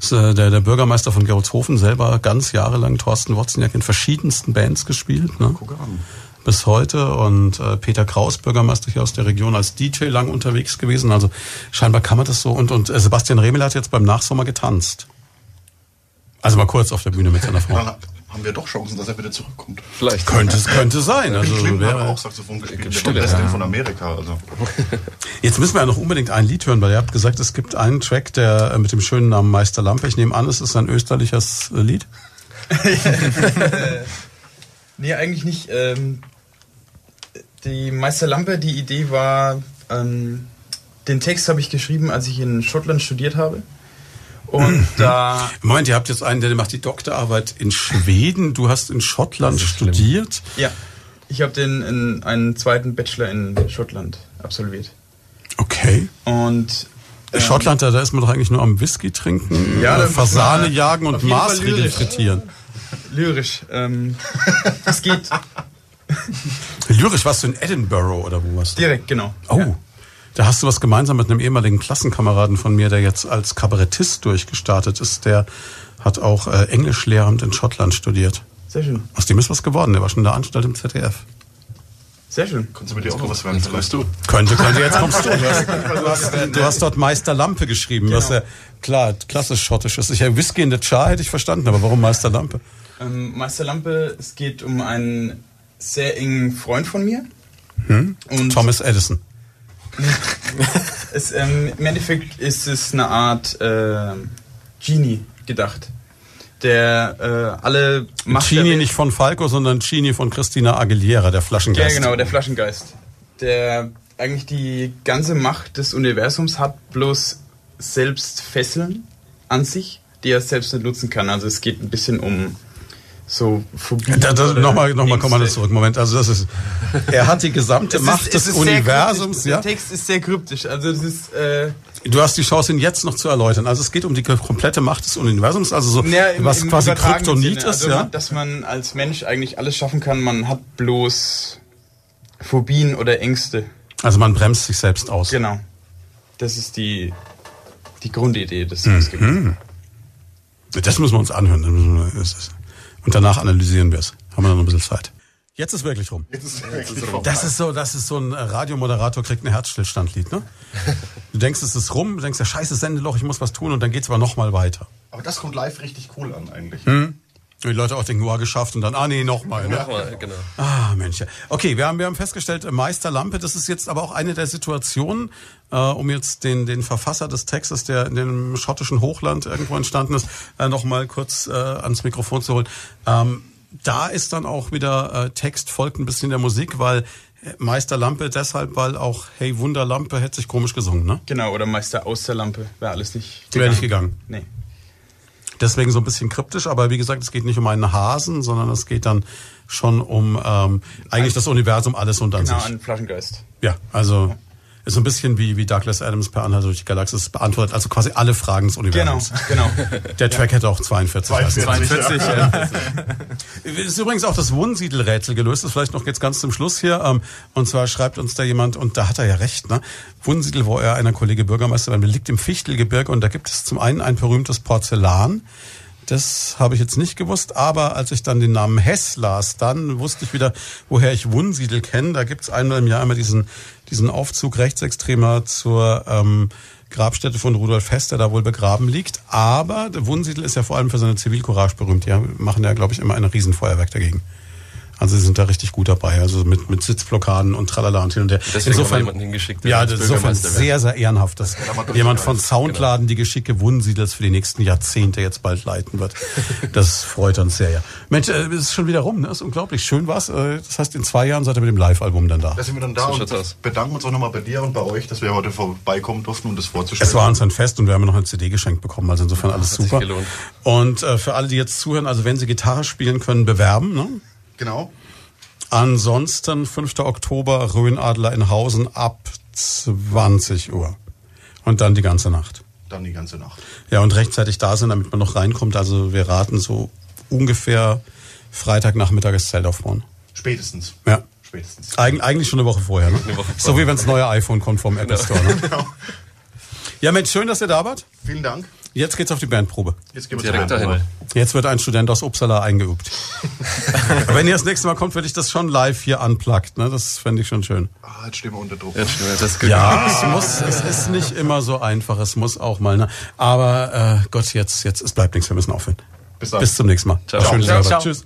ist, äh, der, der Bürgermeister von Gerolzhofen selber ganz jahrelang, Thorsten Wozniak, in verschiedensten Bands gespielt. Ne? Gucke an. Bis heute. Und äh, Peter Kraus, Bürgermeister hier aus der Region, als DJ lang unterwegs gewesen. Also scheinbar kann man das so. Und, und äh, Sebastian Remel hat jetzt beim Nachsommer getanzt. Also mal kurz auf der Bühne mit seiner Frau. [LAUGHS] Haben wir doch Chancen, dass er wieder zurückkommt. Vielleicht. Könnte, es könnte sein. Also Bill Clinton hat auch Saxophon gespielt. Der Stille, ja. von Amerika. Also. [LAUGHS] Jetzt müssen wir ja noch unbedingt ein Lied hören, weil ihr habt gesagt, es gibt einen Track, der äh, mit dem schönen Namen Meister Lampe. Ich nehme an, es ist ein österliches äh, Lied. [LAUGHS] Nee, eigentlich nicht. Ähm, die Meisterlampe, die Idee war, ähm, den Text habe ich geschrieben, als ich in Schottland studiert habe. Und da, Moment, ihr habt jetzt einen, der macht die Doktorarbeit in Schweden. Du hast in Schottland studiert. ja, ich habe den in einen zweiten Bachelor in Schottland absolviert. Okay. Und ähm, Schottland, da, da ist man doch eigentlich nur am Whisky trinken, Ja, äh, Fasane jagen und Maßregeln lyrisch. frittieren. lyrisch. Ähm, [LAUGHS] es geht Lyrisch warst du in Edinburgh oder wo warst du? direkt, genau. Oh, Ja. Da hast du was gemeinsam mit einem ehemaligen Klassenkameraden von mir, der jetzt als Kabarettist durchgestartet ist. Der hat auch äh, Englischlehramt in Schottland studiert. Sehr schön. Aus dem ist was geworden. Der war schon in der Anstalt im ZDF. Sehr schön. Kannst du mit dir auch noch was werden? Jetzt kommst du. Könnte, könnte, jetzt kommst du. [LAUGHS] Du hast, du hast, du hast dort Meister Lampe geschrieben, was ja klar klassisch schottisch ist. Ich hätte Whisky in the Jar hätte ich verstanden, aber warum Meister Lampe? Ähm, Meister Lampe, es geht um einen sehr engen Freund von mir. Hm? Und Thomas Edison. [LAUGHS] es, ähm, Im Endeffekt ist es eine Art äh, Genie gedacht, der äh, alle Macht Genie nicht von Falco, sondern Genie von Christina Aguilera, der Ja, Flaschengeist. genau, der Flaschengeist. Der eigentlich die ganze Macht des Universums hat, bloß selbst Fesseln an sich, die er selbst nicht nutzen kann. Also es geht ein bisschen um so Phobie. Da, da, nochmal, nochmal, komm mal Ängste. zurück. Moment, also das ist, er hat die gesamte Es ist- Macht des ist sehr Universums, ja. Der Text ist sehr kryptisch. Also es ist äh, Du hast die Chance, ihn jetzt noch zu erläutern. Also es geht um die komplette Macht des Universums, also so, Ja, im- was im quasi Kryptonit Sinne. ist, also, ja. Dass man als Mensch eigentlich alles schaffen kann. Man hat bloß Phobien oder Ängste. Also man bremst sich selbst aus. Genau. Das ist die, die Grundidee des Mhm. des Gedichts. Das müssen wir uns anhören. Und danach analysieren wir es. Haben wir noch ein bisschen Zeit. Jetzt ist wirklich rum. Jetzt ist wirklich vorbei. Das ist so, das ist so ein Radiomoderator kriegt ein Herzstillstandlied, ne? Du denkst, es ist rum, du denkst, der scheiße Sendeloch, ich muss was tun und dann geht's aber noch mal weiter. Aber das kommt live richtig cool an eigentlich. Und die Leute auch denken, oh, geschafft und dann, ah nee, nochmal. Ne? Nochmal, genau. Ah, Mensch. ja. Okay, wir haben, wir haben festgestellt, äh, Meisterlampe, das ist jetzt aber auch eine der Situationen, äh, um jetzt den, den Verfasser des Textes, der in dem schottischen Hochland irgendwo entstanden ist, äh, noch mal kurz äh, ans Mikrofon zu holen. Ähm, da ist dann auch wieder äh, Text, folgt ein bisschen der Musik, weil äh, Meisterlampe deshalb, weil auch Hey Wunderlampe hätte sich komisch gesungen, ne? Genau, oder Meister aus der Lampe. Wäre alles nicht Wäre nicht gegangen. Nee. Deswegen so ein bisschen kryptisch, aber wie gesagt, es geht nicht um einen Hasen, sondern es geht dann schon um ähm, eigentlich das Universum, alles und an Genau, sich. an Flaschengeist. Ja, also ist so ein bisschen wie, wie Douglas Adams per Anhalt durch die Galaxis beantwortet, also quasi alle Fragen des Genau, Universums. genau. [LAUGHS] Der Track hätte auch 42 heißen 42, 42, ja. [LAUGHS] Ist übrigens auch das Wunsiedel-Rätsel gelöst, das vielleicht noch jetzt ganz zum Schluss hier. Ähm, und zwar schreibt uns da jemand, und da hat er ja recht, ne? Wunsiedel, wo er einer Kollege Bürgermeister war, liegt im Fichtelgebirge und da gibt es zum einen ein berühmtes Porzellan. Das habe ich jetzt nicht gewusst, aber als ich dann den Namen Hess las, dann wusste ich wieder, woher ich Wunsiedel kenne. Da gibt es einmal im Jahr immer diesen, diesen Aufzug Rechtsextremer zur ähm, Grabstätte von Rudolf Hess, der da wohl begraben liegt. Aber der Wunsiedel ist ja vor allem für seine Zivilcourage berühmt. Die machen ja, glaube ich, immer ein Riesenfeuerwerk dagegen. Also sie sind da richtig gut dabei, also mit, mit Sitzblockaden und tralala und hin und her. Deswegen haben wir jemanden hingeschickt, ja, das ist insofern sehr, sehr ehrenhaft, dass jemand von Soundladen die Geschicke Wunsiedels für die nächsten Jahrzehnte jetzt bald leiten wird. [LAUGHS] Das freut uns sehr, ja. Mensch, äh, es ist schon wieder rum, ne? Ist unglaublich. Schön war's. Äh, Das heißt, in zwei Jahren seid ihr mit dem Live-Album dann da. Da sind wir dann da So und bedanken uns auch nochmal bei dir und bei euch, dass wir heute vorbeikommen durften, um das vorzustellen. Es war uns ein Fest und wir haben noch eine CD geschenkt bekommen, also insofern alles hat sich super. gelohnt. Und äh, für alle, die jetzt zuhören, also wenn sie Gitarre spielen können, bewerben. Ne? Genau. Ansonsten 5. Oktober Rhönadler in Hausen ab 20 Uhr. Und dann die ganze Nacht. Dann die ganze Nacht. Ja, und rechtzeitig da sind, damit man noch reinkommt. Also wir raten so ungefähr Freitagnachmittag das Zelt aufbauen. Spätestens. Ja. Spätestens. Eig eigentlich schon eine Woche vorher. Ne? Eine Woche So vorher. wie wenn das neue iPhone kommt vom Apple Store. Ne? [LAUGHS] Ja, Mensch, schön, dass ihr da wart. Vielen Dank. Jetzt geht's auf die Bandprobe. Jetzt gehen wir Direkt dahin. Bandprobe. Jetzt wird ein Student aus Uppsala eingeübt. [LAUGHS] Wenn ihr das nächste Mal kommt, würde ich das schon live hier unplugged. Ne? Das fände ich schon schön. Ah, jetzt stehen wir unter Druck. Ja, stimmt, das ist Ja, es muss, es ist nicht immer so einfach. Es muss auch mal. Ne? Aber äh, Gott, jetzt, jetzt, es bleibt nichts. Wir müssen aufhören. Bis dann. Bis zum nächsten Mal. Ciao. Ciao, ciao. Tschüss.